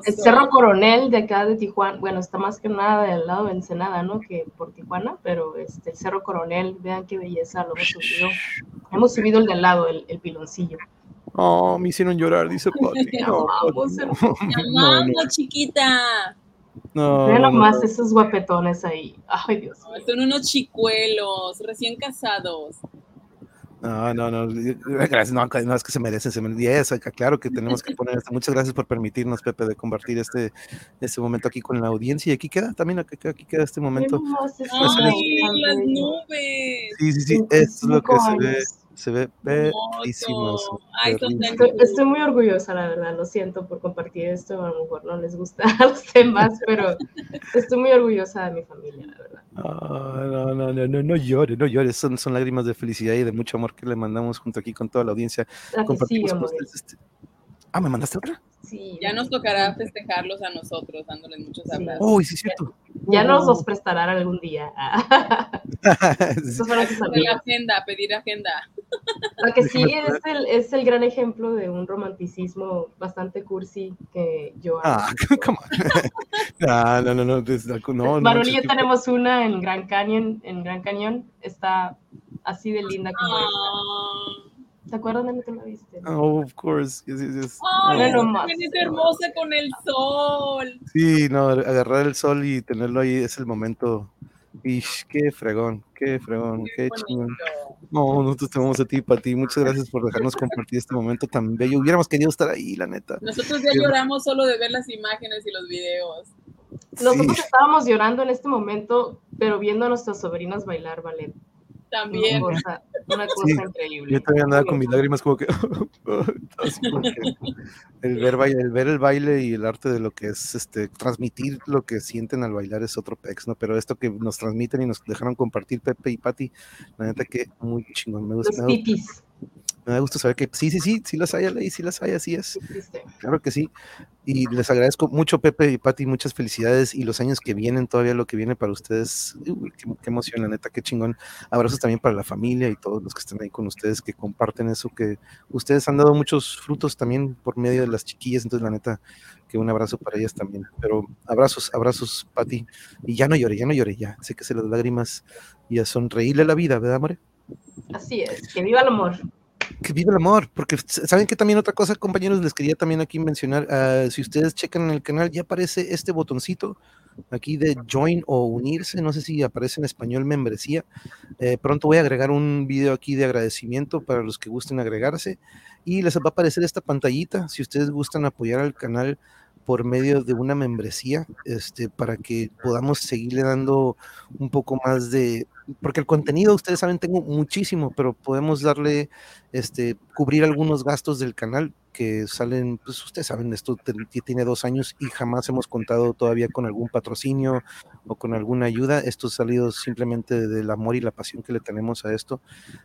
El Cerro Coronel de acá de Tijuana, bueno, está más que nada del lado de Ensenada, ¿no? Que por Tijuana, pero este, el Cerro Coronel, vean qué belleza, lo hemos subido. Hemos subido el de al lado, el, el piloncillo. Oh, me hicieron llorar, dice Pati. Te No, no, no, amamos, chiquita. No, Vean no, no, nomás no. esos guapetones ahí. Ay, Dios mío. Son unos chicuelos, recién casados. No, no, no, gracias, no, no, es que se merecen, se merecen, yes, claro que tenemos que poner esto. Muchas gracias por permitirnos, Pepe, de compartir este, este momento aquí con la audiencia. Y aquí queda también, aquí, aquí queda este momento. ¡Ay, las nubes! Sí, sí, sí, esto es lo que se ve se ve bellísimo. Estoy, estoy, muy orgullosa, la verdad. Lo siento por compartir esto. A lo mejor no les gusta a los demás, pero estoy muy orgullosa de mi familia, la verdad. no, no, no, no, no llores, no llores. Son, son lágrimas de felicidad y de mucho amor que le mandamos junto aquí con toda la audiencia. Compartimos este... Ah, ¿me mandaste otra? Sí. Ya nos tocará festejarlos a nosotros, dándoles muchos abrazos. Uy, sí, cierto. Ya nos los prestarán algún día. pedir agenda, pedir agenda. Lo que sí es el, es el gran ejemplo de un romanticismo bastante cursi que yo Ah, come on. no, no, no, no, no, y yo tenemos una en Gran Canyon, en Gran Cañón, está así de linda como esta. ¿Se acuerdan de lo que la viste? Oh, of course. Yes, yes, yes. Ay, oh, es hermosa con el sol. Sí, no, agarrar el sol y tenerlo ahí es el momento. Qué fregón, qué fregón, qué, chingón. No, nosotros tenemos a ti, para ti. Muchas gracias por dejarnos compartir este momento tan bello. Hubiéramos querido estar ahí, la neta. Nosotros ya lloramos solo de ver las imágenes y los videos. Nosotros estábamos llorando en este momento, pero viendo a nuestras sobrinas bailar ballet. También. Una cosa, una cosa increíble. Yo también andaba con mis lágrimas como que... el, ver, el ver el baile y el arte de lo que es este transmitir lo que sienten al bailar es otro pex, ¿no? Pero esto que nos transmiten y nos dejaron compartir Pepe y Patti, la neta que muy chingón. Me gusta, Los me da gusto saber que sí, sí, sí, sí las hay, ley, sí las hay, así es. Claro que sí. Y les agradezco mucho, Pepe y Pati, muchas felicidades y los años que vienen, todavía lo que viene para ustedes. qué, emoción, la neta, qué chingón. Abrazos también para la familia y todos los que están ahí con ustedes, que comparten eso, que ustedes han dado muchos frutos también por medio de las chiquillas, entonces la neta, que un abrazo para ellas también. Pero abrazos, abrazos, Pati. Y ya no llore, ya no llore, ya. Sé que se las lágrimas y a sonreírle la vida, ¿verdad, More? Así es, que viva el amor que viva el amor, porque saben que también otra cosa, compañeros, les quería también aquí mencionar, uh, si ustedes checan el canal, ya aparece este botoncito aquí de join o unirse, no sé si aparece en español membresía, eh, pronto voy a agregar un video aquí de agradecimiento para los que gusten agregarse y les va a aparecer esta pantallita, si ustedes gustan apoyar al canal por medio de una membresía, este, para que podamos seguirle dando un poco más de, porque el contenido, ustedes saben, tengo muchísimo, pero podemos darle, este, cubrir algunos gastos del canal que salen, pues ustedes saben, esto tiene dos años y jamás hemos contado todavía con algún patrocinio o con alguna ayuda. Esto ha salido simplemente del amor y la pasión que le tenemos a esto.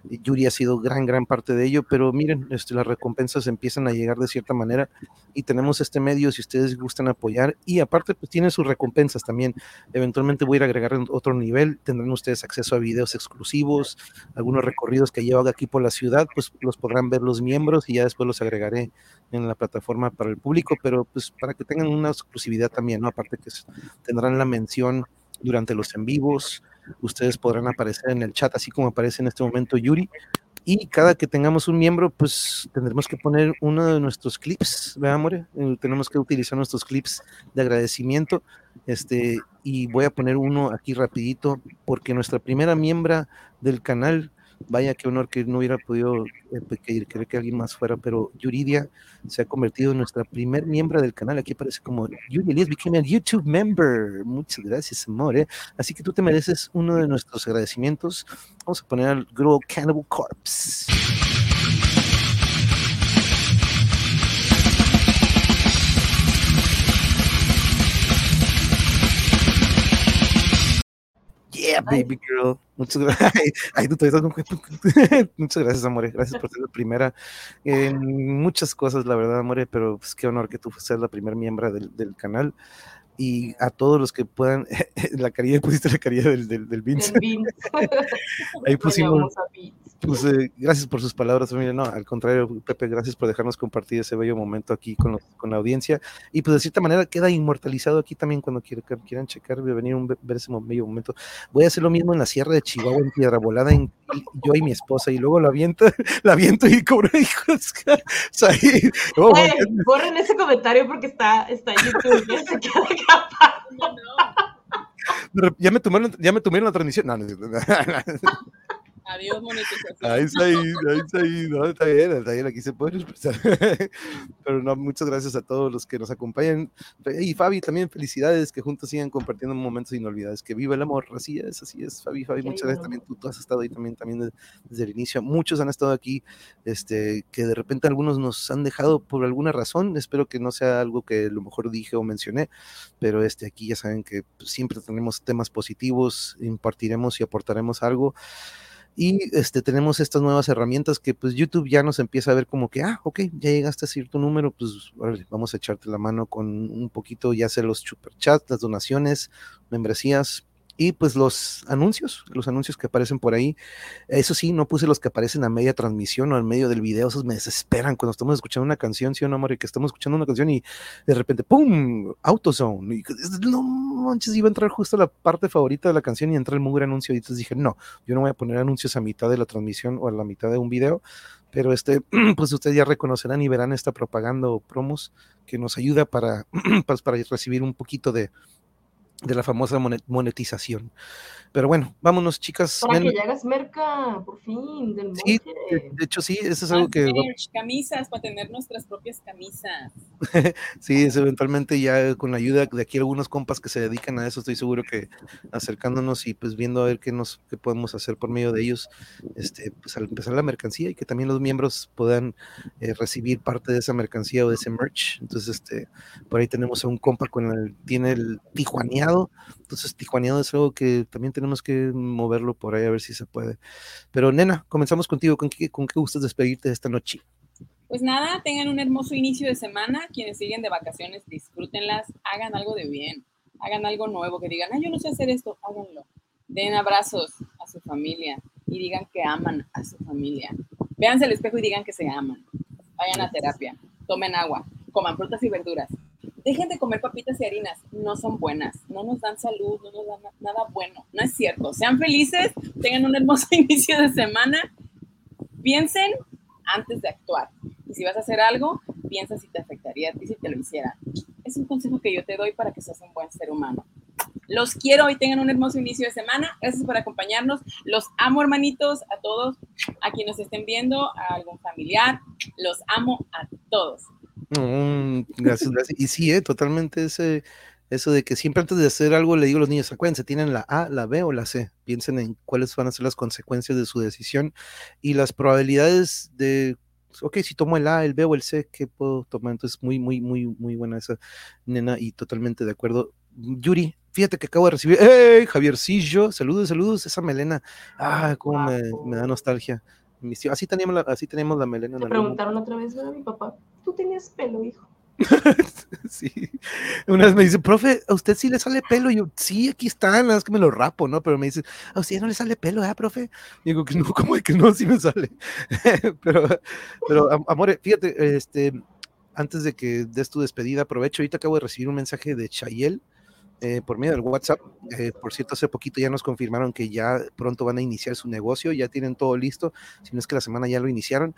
Yuri ha sido gran, gran parte de ello, pero miren, este, las recompensas empiezan a llegar de cierta manera y tenemos este medio si ustedes gustan apoyar y aparte pues tiene sus recompensas también. Eventualmente voy a ir a agregar otro nivel, tendrán ustedes acceso a videos exclusivos, algunos recorridos que llevo aquí por la ciudad, pues los podrán ver los miembros y ya después los agregaré en la plataforma para el público, pero pues para que tengan una exclusividad también, ¿no? Aparte que tendrán la mención durante los en vivos, ustedes podrán aparecer en el chat, así como aparece en este momento Yuri, y cada que tengamos un miembro, pues tendremos que poner uno de nuestros clips, ¿verdad, More? Eh, tenemos que utilizar nuestros clips de agradecimiento, este, y voy a poner uno aquí rapidito, porque nuestra primera miembro del canal Vaya qué honor que no hubiera podido eh, querer que alguien más fuera, pero Yuridia se ha convertido en nuestra primer miembro del canal. Aquí aparece como Yuri became a YouTube member. Muchas gracias, amor. ¿eh? Así que tú te mereces uno de nuestros agradecimientos. Vamos a poner al Grow Cannibal Corpse. Yeah, baby girl. Muchas gracias. muchas gracias, amore. Gracias por ser la primera en muchas cosas, la verdad, amore, pero pues qué honor que tú seas la primera miembro del, del canal y a todos los que puedan, la carilla, pusiste la carilla del, del, del Vince. Ahí pusimos, pues, eh, gracias por sus palabras, familia. No, al contrario, Pepe, gracias por dejarnos compartir ese bello momento aquí con, con la audiencia. Y pues de cierta manera queda inmortalizado aquí también cuando quieran, quieran checar, venir a ver ese bello momento. Voy a hacer lo mismo en la Sierra de Chihuahua, en Piedra Volada, en, yo y mi esposa, y luego la aviento, la aviento y cobro hijos. o borren ese comentario porque está, está en YouTube, ya se queda ya me tomaron, ya me tomaron la transmisión. No, no, Adiós, monetización. Ahí está ahí, ahí está ahí, no, está bien, está bien, aquí se puede expresar. Pero no, muchas gracias a todos los que nos acompañan. Y Fabi, también felicidades, que juntos sigan compartiendo momentos inolvidables. Que viva el amor, así es, así es, Fabi, Fabi, muchas gracias también. Tú, tú has estado ahí también, también de- desde el inicio. Muchos han estado aquí, este, que de repente algunos nos han dejado por alguna razón. Espero que no sea algo que a lo mejor dije o mencioné, pero este, aquí ya saben que siempre tenemos temas positivos, impartiremos y aportaremos algo. Y este, tenemos estas nuevas herramientas que pues YouTube ya nos empieza a ver como que, ah, ok, ya llegaste a cierto número, pues vamos a echarte la mano con un poquito, ya sea los superchats, las donaciones, membresías y pues los anuncios, los anuncios que aparecen por ahí. Eso sí, no puse los que aparecen a media transmisión o en medio del video, esos me desesperan cuando estamos escuchando una canción, sí o no, que estamos escuchando una canción y de repente, ¡pum! AutoZone. Y, no manches, iba a entrar justo la parte favorita de la canción y entra el mugre anuncio y entonces dije, no, yo no voy a poner anuncios a mitad de la transmisión o a la mitad de un video, pero este, pues ustedes ya reconocerán y verán esta propaganda o promos que nos ayuda para, pues, para recibir un poquito de, de la famosa monet- monetización. Pero bueno, vámonos, chicas. Para Ven- que ya hagas merca, por fin, del Sí, de, de hecho sí, eso es algo que merch, camisas para tener nuestras propias camisas. Sí, es eventualmente ya con la ayuda de aquí algunos compas que se dedican a eso, estoy seguro que acercándonos y pues viendo a ver qué nos qué podemos hacer por medio de ellos, este, pues al empezar la mercancía y que también los miembros puedan eh, recibir parte de esa mercancía o de ese merch. Entonces, este, por ahí tenemos a un compa con el, tiene el tijuaneado, entonces tijuaneado es algo que también tenemos que moverlo por ahí a ver si se puede. Pero nena, comenzamos contigo, ¿con qué, con qué gustas despedirte de esta noche? Pues nada, tengan un hermoso inicio de semana. Quienes siguen de vacaciones, disfrútenlas, hagan algo de bien, hagan algo nuevo, que digan, ah, yo no sé hacer esto, háganlo. Den abrazos a su familia y digan que aman a su familia. Véanse al espejo y digan que se aman. Vayan a terapia, tomen agua, coman frutas y verduras. Dejen de comer papitas y harinas, no son buenas, no nos dan salud, no nos dan na- nada bueno. No es cierto. Sean felices, tengan un hermoso inicio de semana. Piensen antes de actuar. Y si vas a hacer algo, piensa si te afectaría a ti si te lo hiciera. Es un consejo que yo te doy para que seas un buen ser humano. Los quiero y tengan un hermoso inicio de semana. Gracias por acompañarnos. Los amo, hermanitos, a todos, a quienes estén viendo, a algún familiar. Los amo a todos. Mm, gracias, gracias. Y sí, eh, totalmente ese, eso de que siempre antes de hacer algo le digo a los niños, acuérdense, tienen la A, la B o la C. Piensen en cuáles van a ser las consecuencias de su decisión y las probabilidades de, ok, si tomo el A, el B o el C, ¿qué puedo tomar? Entonces, muy, muy, muy, muy buena esa nena y totalmente de acuerdo. Yuri, fíjate que acabo de recibir, ¡hey! Javiercillo, saludos, saludos, esa melena. Ah, cómo me, me da nostalgia. Así teníamos la, así teníamos la melena. momento. preguntaron otra vez, ¿verdad, mi papá? Tú tenías pelo, hijo. Sí. Una vez me dice, profe, ¿a usted sí le sale pelo? Y yo, sí, aquí está, nada más que me lo rapo, ¿no? Pero me dice, ¿a usted no le sale pelo, eh, profe? Y digo que no, como que no, sí me sale. pero, pero, am- amore, fíjate, este, antes de que des tu despedida, aprovecho, ahorita acabo de recibir un mensaje de Chayel eh, por medio del WhatsApp. Eh, por cierto, hace poquito ya nos confirmaron que ya pronto van a iniciar su negocio, ya tienen todo listo, si no es que la semana ya lo iniciaron,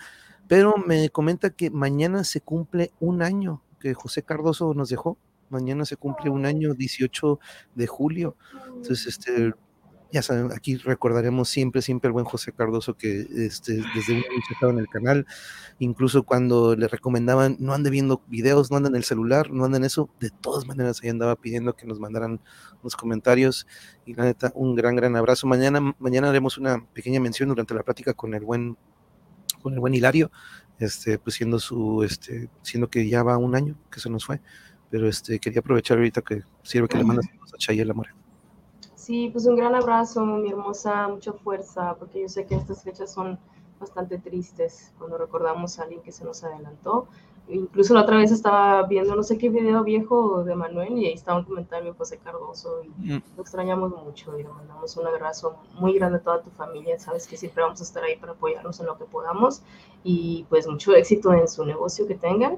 pero me comenta que mañana se cumple un año que José Cardoso nos dejó. Mañana se cumple un año, 18 de julio. Entonces, este, ya saben, aquí recordaremos siempre, siempre al buen José Cardoso que este, desde un inicio estaba en el canal, incluso cuando le recomendaban no ande viendo videos, no ande en el celular, no ande en eso, de todas maneras ahí andaba pidiendo que nos mandaran los comentarios y la neta, un gran, gran abrazo. Mañana, mañana haremos una pequeña mención durante la plática con el buen, con el buen Hilario, este, pues siendo su, este, siendo que ya va un año que se nos fue, pero este, quería aprovechar ahorita que sirve que le mandas a Chayel Amore. Sí, pues un gran abrazo, mi hermosa, mucha fuerza, porque yo sé que estas fechas son bastante tristes cuando recordamos a alguien que se nos adelantó. Incluso la otra vez estaba viendo no sé qué video viejo de Manuel y ahí estaba un comentario de José Cardoso y Mm. lo extrañamos mucho y le mandamos un abrazo muy grande a toda tu familia. Sabes que siempre vamos a estar ahí para apoyarnos en lo que podamos y pues mucho éxito en su negocio que tengan.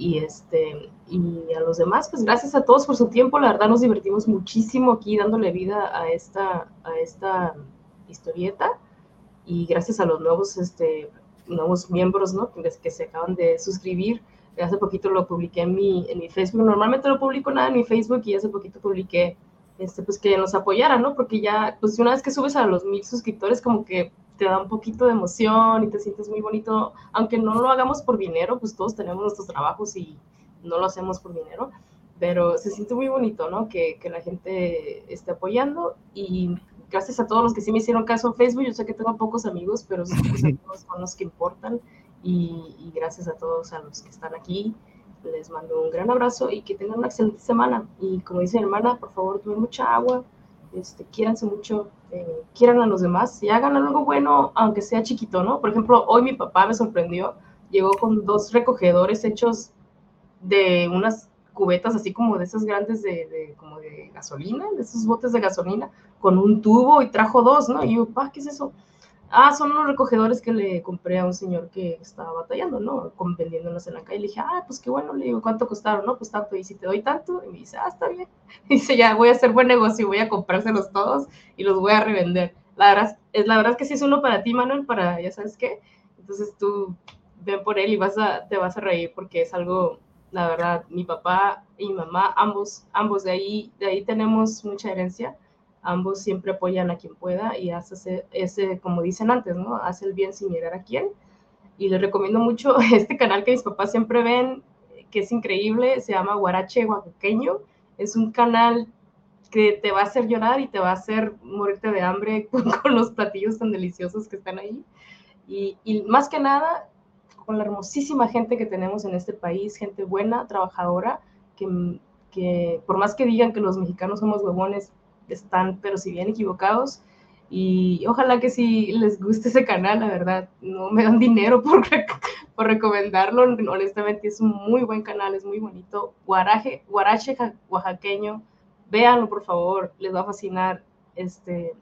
Y, este, y a los demás, pues gracias a todos por su tiempo. La verdad nos divertimos muchísimo aquí dándole vida a esta, a esta historieta. Y gracias a los nuevos, este, nuevos miembros ¿no? que, se acaban de suscribir. Hace poquito lo publiqué en mi, en mi Facebook. Normalmente no publico nada en mi Facebook y hace poquito publiqué este, pues que nos apoyaran, ¿no? Porque ya, pues una vez que subes a los mil suscriptores, como que te da un poquito de emoción y te sientes muy bonito, aunque no lo hagamos por dinero, pues todos tenemos nuestros trabajos y no lo hacemos por dinero, pero se siente muy bonito, ¿no? Que, que la gente esté apoyando y gracias a todos los que sí me hicieron caso en Facebook, yo sé que tengo pocos amigos, pero pocos amigos son los que importan y, y gracias a todos a los que están aquí les mando un gran abrazo y que tengan una excelente semana. Y como dice mi hermana, por favor, tomen mucha agua, este, quiéranse mucho, eh, quieran a los demás y hagan algo bueno, aunque sea chiquito, ¿no? Por ejemplo, hoy mi papá me sorprendió, llegó con dos recogedores hechos de unas cubetas así como de esas grandes de, de, como de gasolina, de esos botes de gasolina, con un tubo y trajo dos, ¿no? Y yo, ¿qué es eso? Ah, son los recogedores que le compré a un señor que estaba batallando, ¿no? Con, vendiéndolos en la calle. Le dije, ah, pues qué bueno. Le digo, ¿cuánto costaron? No, pues tanto. Y si te doy tanto, y me dice, ah, está bien. Y dice, ya, voy a hacer buen negocio, voy a comprárselos todos y los voy a revender. La verdad es, la verdad es que sí es uno para ti, Manuel, para, ya sabes qué. Entonces tú ven por él y vas a, te vas a reír porque es algo, la verdad, mi papá y mi mamá, ambos, ambos de ahí, de ahí tenemos mucha herencia ambos siempre apoyan a quien pueda y hace ese, como dicen antes, ¿no? Hace el bien sin mirar a quién. Y les recomiendo mucho este canal que mis papás siempre ven, que es increíble, se llama Guarache Oaxaqueño. Es un canal que te va a hacer llorar y te va a hacer morirte de hambre con, con los platillos tan deliciosos que están ahí. Y, y, más que nada, con la hermosísima gente que tenemos en este país, gente buena, trabajadora, que, que por más que digan que los mexicanos somos huevones, están, pero si bien equivocados. Y ojalá que si les guste ese canal, la verdad, no me dan dinero por, por recomendarlo. Honestamente, es un muy buen canal, es muy bonito. Guaraje, Guarache oaxaqueño, véanlo por favor, les va a fascinar. Este,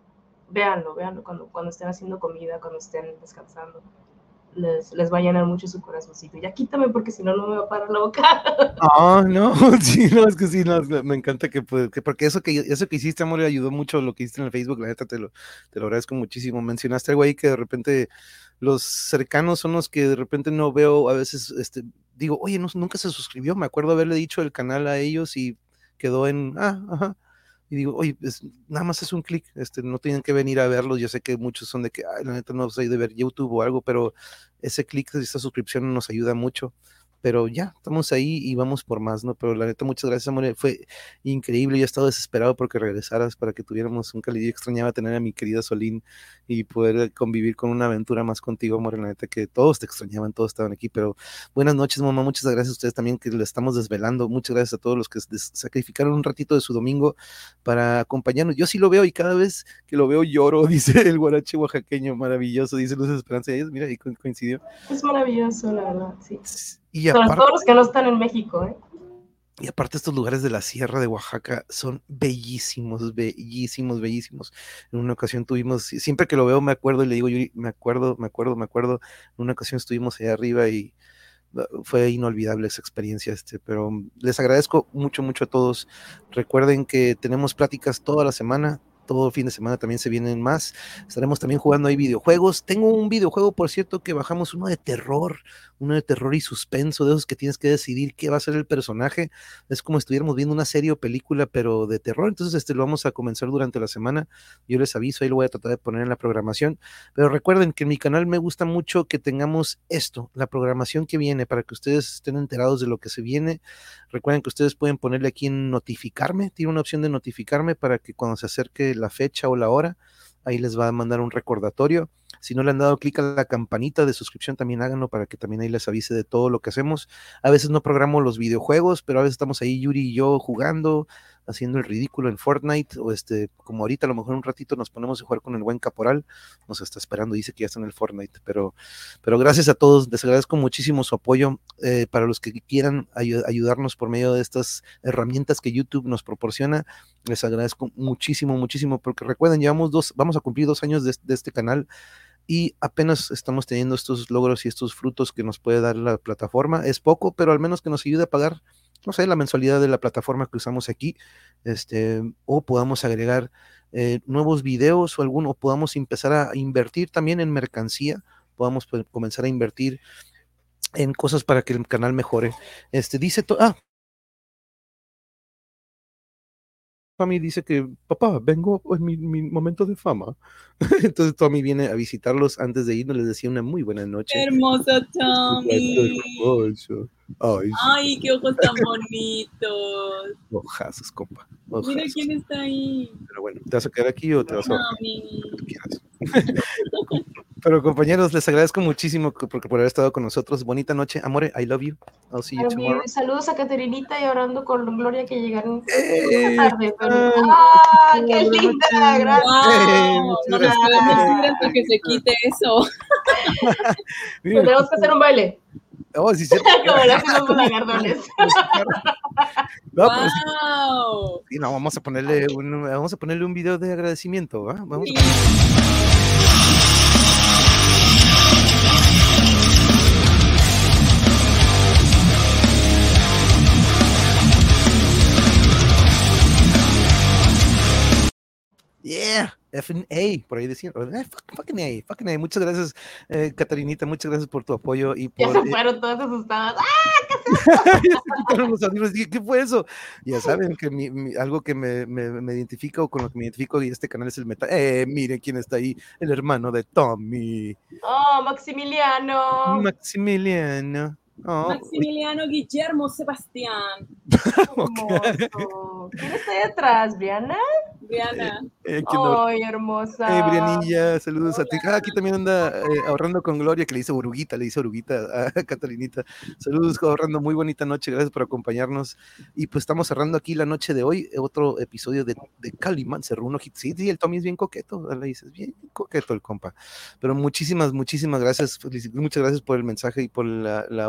véanlo, véanlo cuando, cuando estén haciendo comida, cuando estén descansando les, les va a llenar mucho su corazoncito. Ya quítame porque si no, no me va a parar la boca. Ah, no, sí, no, es que sí, no, me encanta que, que, porque eso que, eso que hiciste, amor, ayudó mucho lo que hiciste en el Facebook, la neta, te lo, te lo agradezco muchísimo. Mencionaste algo ahí que de repente los cercanos son los que de repente no veo, a veces, este, digo, oye, nunca se suscribió, me acuerdo haberle dicho el canal a ellos y quedó en, ah, ajá, y digo, oye, nada más es un clic, este, no tienen que venir a verlos, yo sé que muchos son de que, la neta no soy de ver YouTube o algo, pero ese clic de esta suscripción nos ayuda mucho pero ya, estamos ahí y vamos por más, ¿no? Pero la neta, muchas gracias, amor, fue increíble, yo he estado desesperado porque regresaras para que tuviéramos un calidad, extrañaba tener a mi querida Solín y poder convivir con una aventura más contigo, amor, la neta, que todos te extrañaban, todos estaban aquí, pero buenas noches, mamá, muchas gracias a ustedes también que le estamos desvelando, muchas gracias a todos los que sacrificaron un ratito de su domingo para acompañarnos, yo sí lo veo y cada vez que lo veo lloro, dice el guarache oaxaqueño, maravilloso, dice Luz Esperanza, y mira, ahí coincidió. Es maravilloso, la verdad, sí. Y Sobre aparte, todos los que no están en México, ¿eh? Y aparte estos lugares de la sierra de Oaxaca son bellísimos, bellísimos, bellísimos. En una ocasión tuvimos, siempre que lo veo me acuerdo y le digo, yo me acuerdo, me acuerdo, me acuerdo. En una ocasión estuvimos allá arriba y uh, fue inolvidable esa experiencia, este, pero les agradezco mucho, mucho a todos. Recuerden que tenemos pláticas toda la semana, todo fin de semana también se vienen más. Estaremos también jugando ahí videojuegos. Tengo un videojuego, por cierto, que bajamos uno de terror, uno de terror y suspenso, de esos que tienes que decidir qué va a ser el personaje. Es como si estuviéramos viendo una serie o película, pero de terror. Entonces, este lo vamos a comenzar durante la semana. Yo les aviso, ahí lo voy a tratar de poner en la programación. Pero recuerden que en mi canal me gusta mucho que tengamos esto, la programación que viene, para que ustedes estén enterados de lo que se viene. Recuerden que ustedes pueden ponerle aquí en notificarme, tiene una opción de notificarme para que cuando se acerque la fecha o la hora, ahí les va a mandar un recordatorio. Si no le han dado clic a la campanita de suscripción, también háganlo para que también ahí les avise de todo lo que hacemos. A veces no programo los videojuegos, pero a veces estamos ahí Yuri y yo jugando, haciendo el ridículo en Fortnite, o este, como ahorita a lo mejor un ratito nos ponemos a jugar con el buen caporal, nos está esperando, dice que ya está en el Fortnite, pero, pero gracias a todos, les agradezco muchísimo su apoyo, eh, para los que quieran ayudarnos por medio de estas herramientas que YouTube nos proporciona, les agradezco muchísimo, muchísimo, porque recuerden, llevamos dos, vamos a cumplir dos años de, de este canal, y apenas estamos teniendo estos logros y estos frutos que nos puede dar la plataforma. Es poco, pero al menos que nos ayude a pagar no sé, la mensualidad de la plataforma que usamos aquí, este, o podamos agregar eh, nuevos videos o alguno, podamos empezar a invertir también en mercancía, podamos pues, comenzar a invertir en cosas para que el canal mejore. Este dice, ah, Tommy dice que, papá, vengo en mi, mi momento de fama. Entonces Tommy viene a visitarlos antes de irnos, les decía una muy buena noche. Hermoso Tommy. Ay, Ay, qué ojos tan bonitos. ojazos, compa. Mira quién está ahí. Pero bueno, ¿te vas a quedar aquí o te vas a Tommy. tú quieras. Pero compañeros, les agradezco muchísimo por, por haber estado con nosotros. Bonita noche, amore, I love you. I'll see you tomorrow. Saludos a Caterinita y orando con Gloria que llegaron ¡Eh! tarde. Pero... Ay, ¡Ah, qué linda! noches. Gracias. Wow, que se quite eso. Tenemos que hacer un baile. oh, sí, cierto. Como lo lagardones. No, pero sí, Wow. sí, no, vamos a ponerle un, vamos a ponerle un video de agradecimiento, ¿va? Vamos a- Yeah, F A, por ahí decían, eh, fuck- fucking A, fucking A. Muchas gracias, eh, Catarinita, muchas gracias por tu apoyo y Ya por... se eh, fueron todas asustadas. ¡Ah! ya se quitaron los audífonos, dije, ¿qué fue eso? Ya saben que mi- mi- algo que me, me, me identifica o con lo que me identifico y este canal es el metal. Eh, mire quién está ahí, el hermano de Tommy, ¡Oh, Maximiliano! Maximiliano. Oh, Maximiliano Guillermo Sebastián. Hermoso. ¿Quién está ahí atrás, Briana? Briana. eh, ¿quién no- ¡Ay, hermosa! Eh, Brianilla, saludos a ti. Ah, aquí también anda eh, ahorrando con Gloria, que le hizo oruguita, le hizo oruguita a Catalinita. Saludos, ahorrando, muy bonita noche, gracias por acompañarnos. Y pues estamos cerrando aquí la noche de hoy, eh, otro episodio de, de Calimán, cerró uno hit. Sí, sí, el Tommy es bien coqueto, le dices, bien coqueto el compa. Pero muchísimas, muchísimas gracias, muchas gracias por el mensaje y por la, la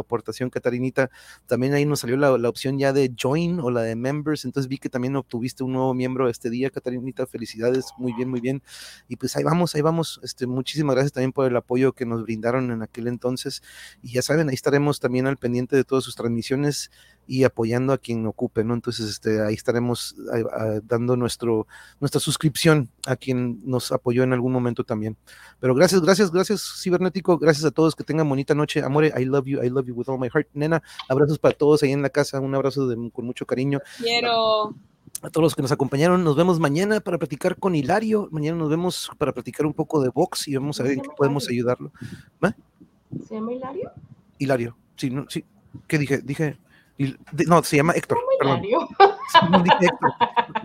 Catarinita. También ahí nos salió la, la opción ya de join o la de members, entonces vi que también obtuviste un nuevo miembro este día, Catarinita, felicidades, muy bien, muy bien. Y pues ahí vamos, ahí vamos. Este, muchísimas gracias también por el apoyo que nos brindaron en aquel entonces. Y ya saben, ahí estaremos también al pendiente de todas sus transmisiones y apoyando a quien ocupe, ¿no? Entonces, este, ahí estaremos ah, dando nuestro, nuestra suscripción a quien nos apoyó en algún momento también. Pero gracias, gracias, gracias, Cibernético. Gracias a todos. Que tengan bonita noche. Amore, I love you, I love you with all my heart. Nena, abrazos para todos ahí en la casa. Un abrazo de- con mucho cariño Quiero. a todos los que nos acompañaron. Nos vemos mañana para platicar con Hilario. Mañana nos vemos para platicar un poco de box y vamos a ver en qué podemos ayudarlo. ¿Va? ¿Se llama Hilario? Hilario. Sí, no, sí. ¿Qué dije? Dije. De- No, se llama Héctor. Perdón. Hilario. No, Héctor.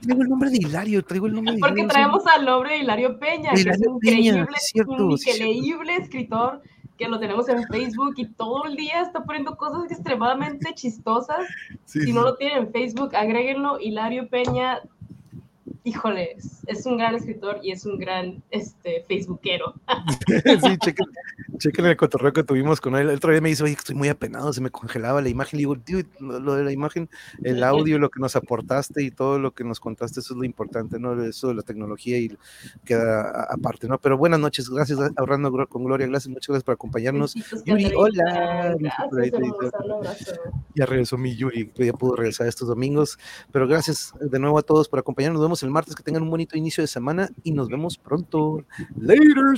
Traigo el nombre de Hilario. Traigo el nombre de Porque Hilario. traemos al nombre de Hilario Peña, que es Hilario un Peña, increíble, es cierto, un sí, es cierto. increíble escritor que lo tenemos en Facebook y todo el día está poniendo cosas extremadamente chistosas. Sí, si sí. no lo tienen en Facebook, agréguenlo. Hilario Peña, híjole, es- un gran escritor y es un gran este, Facebookero. sí, chequen, chequen el cotorreo que tuvimos con él. El otro día me dice, oye, estoy muy apenado, se me congelaba la imagen. Le digo, "Dude, lo, de la imagen, el audio, lo que nos aportaste y todo lo que nos contaste, eso es lo importante, ¿no? Eso de la tecnología y queda aparte, ¿no? Pero buenas noches, gracias, ahorrando con Gloria, gracias, muchas gracias por acompañarnos. Yuri, hola. Gracias. Ya regresó mi Yuri, ya pudo regresar estos domingos. Pero gracias de nuevo a todos por acompañarnos. Nos vemos el martes, que tengan un bonito inicio de semana y nos vemos pronto. Later.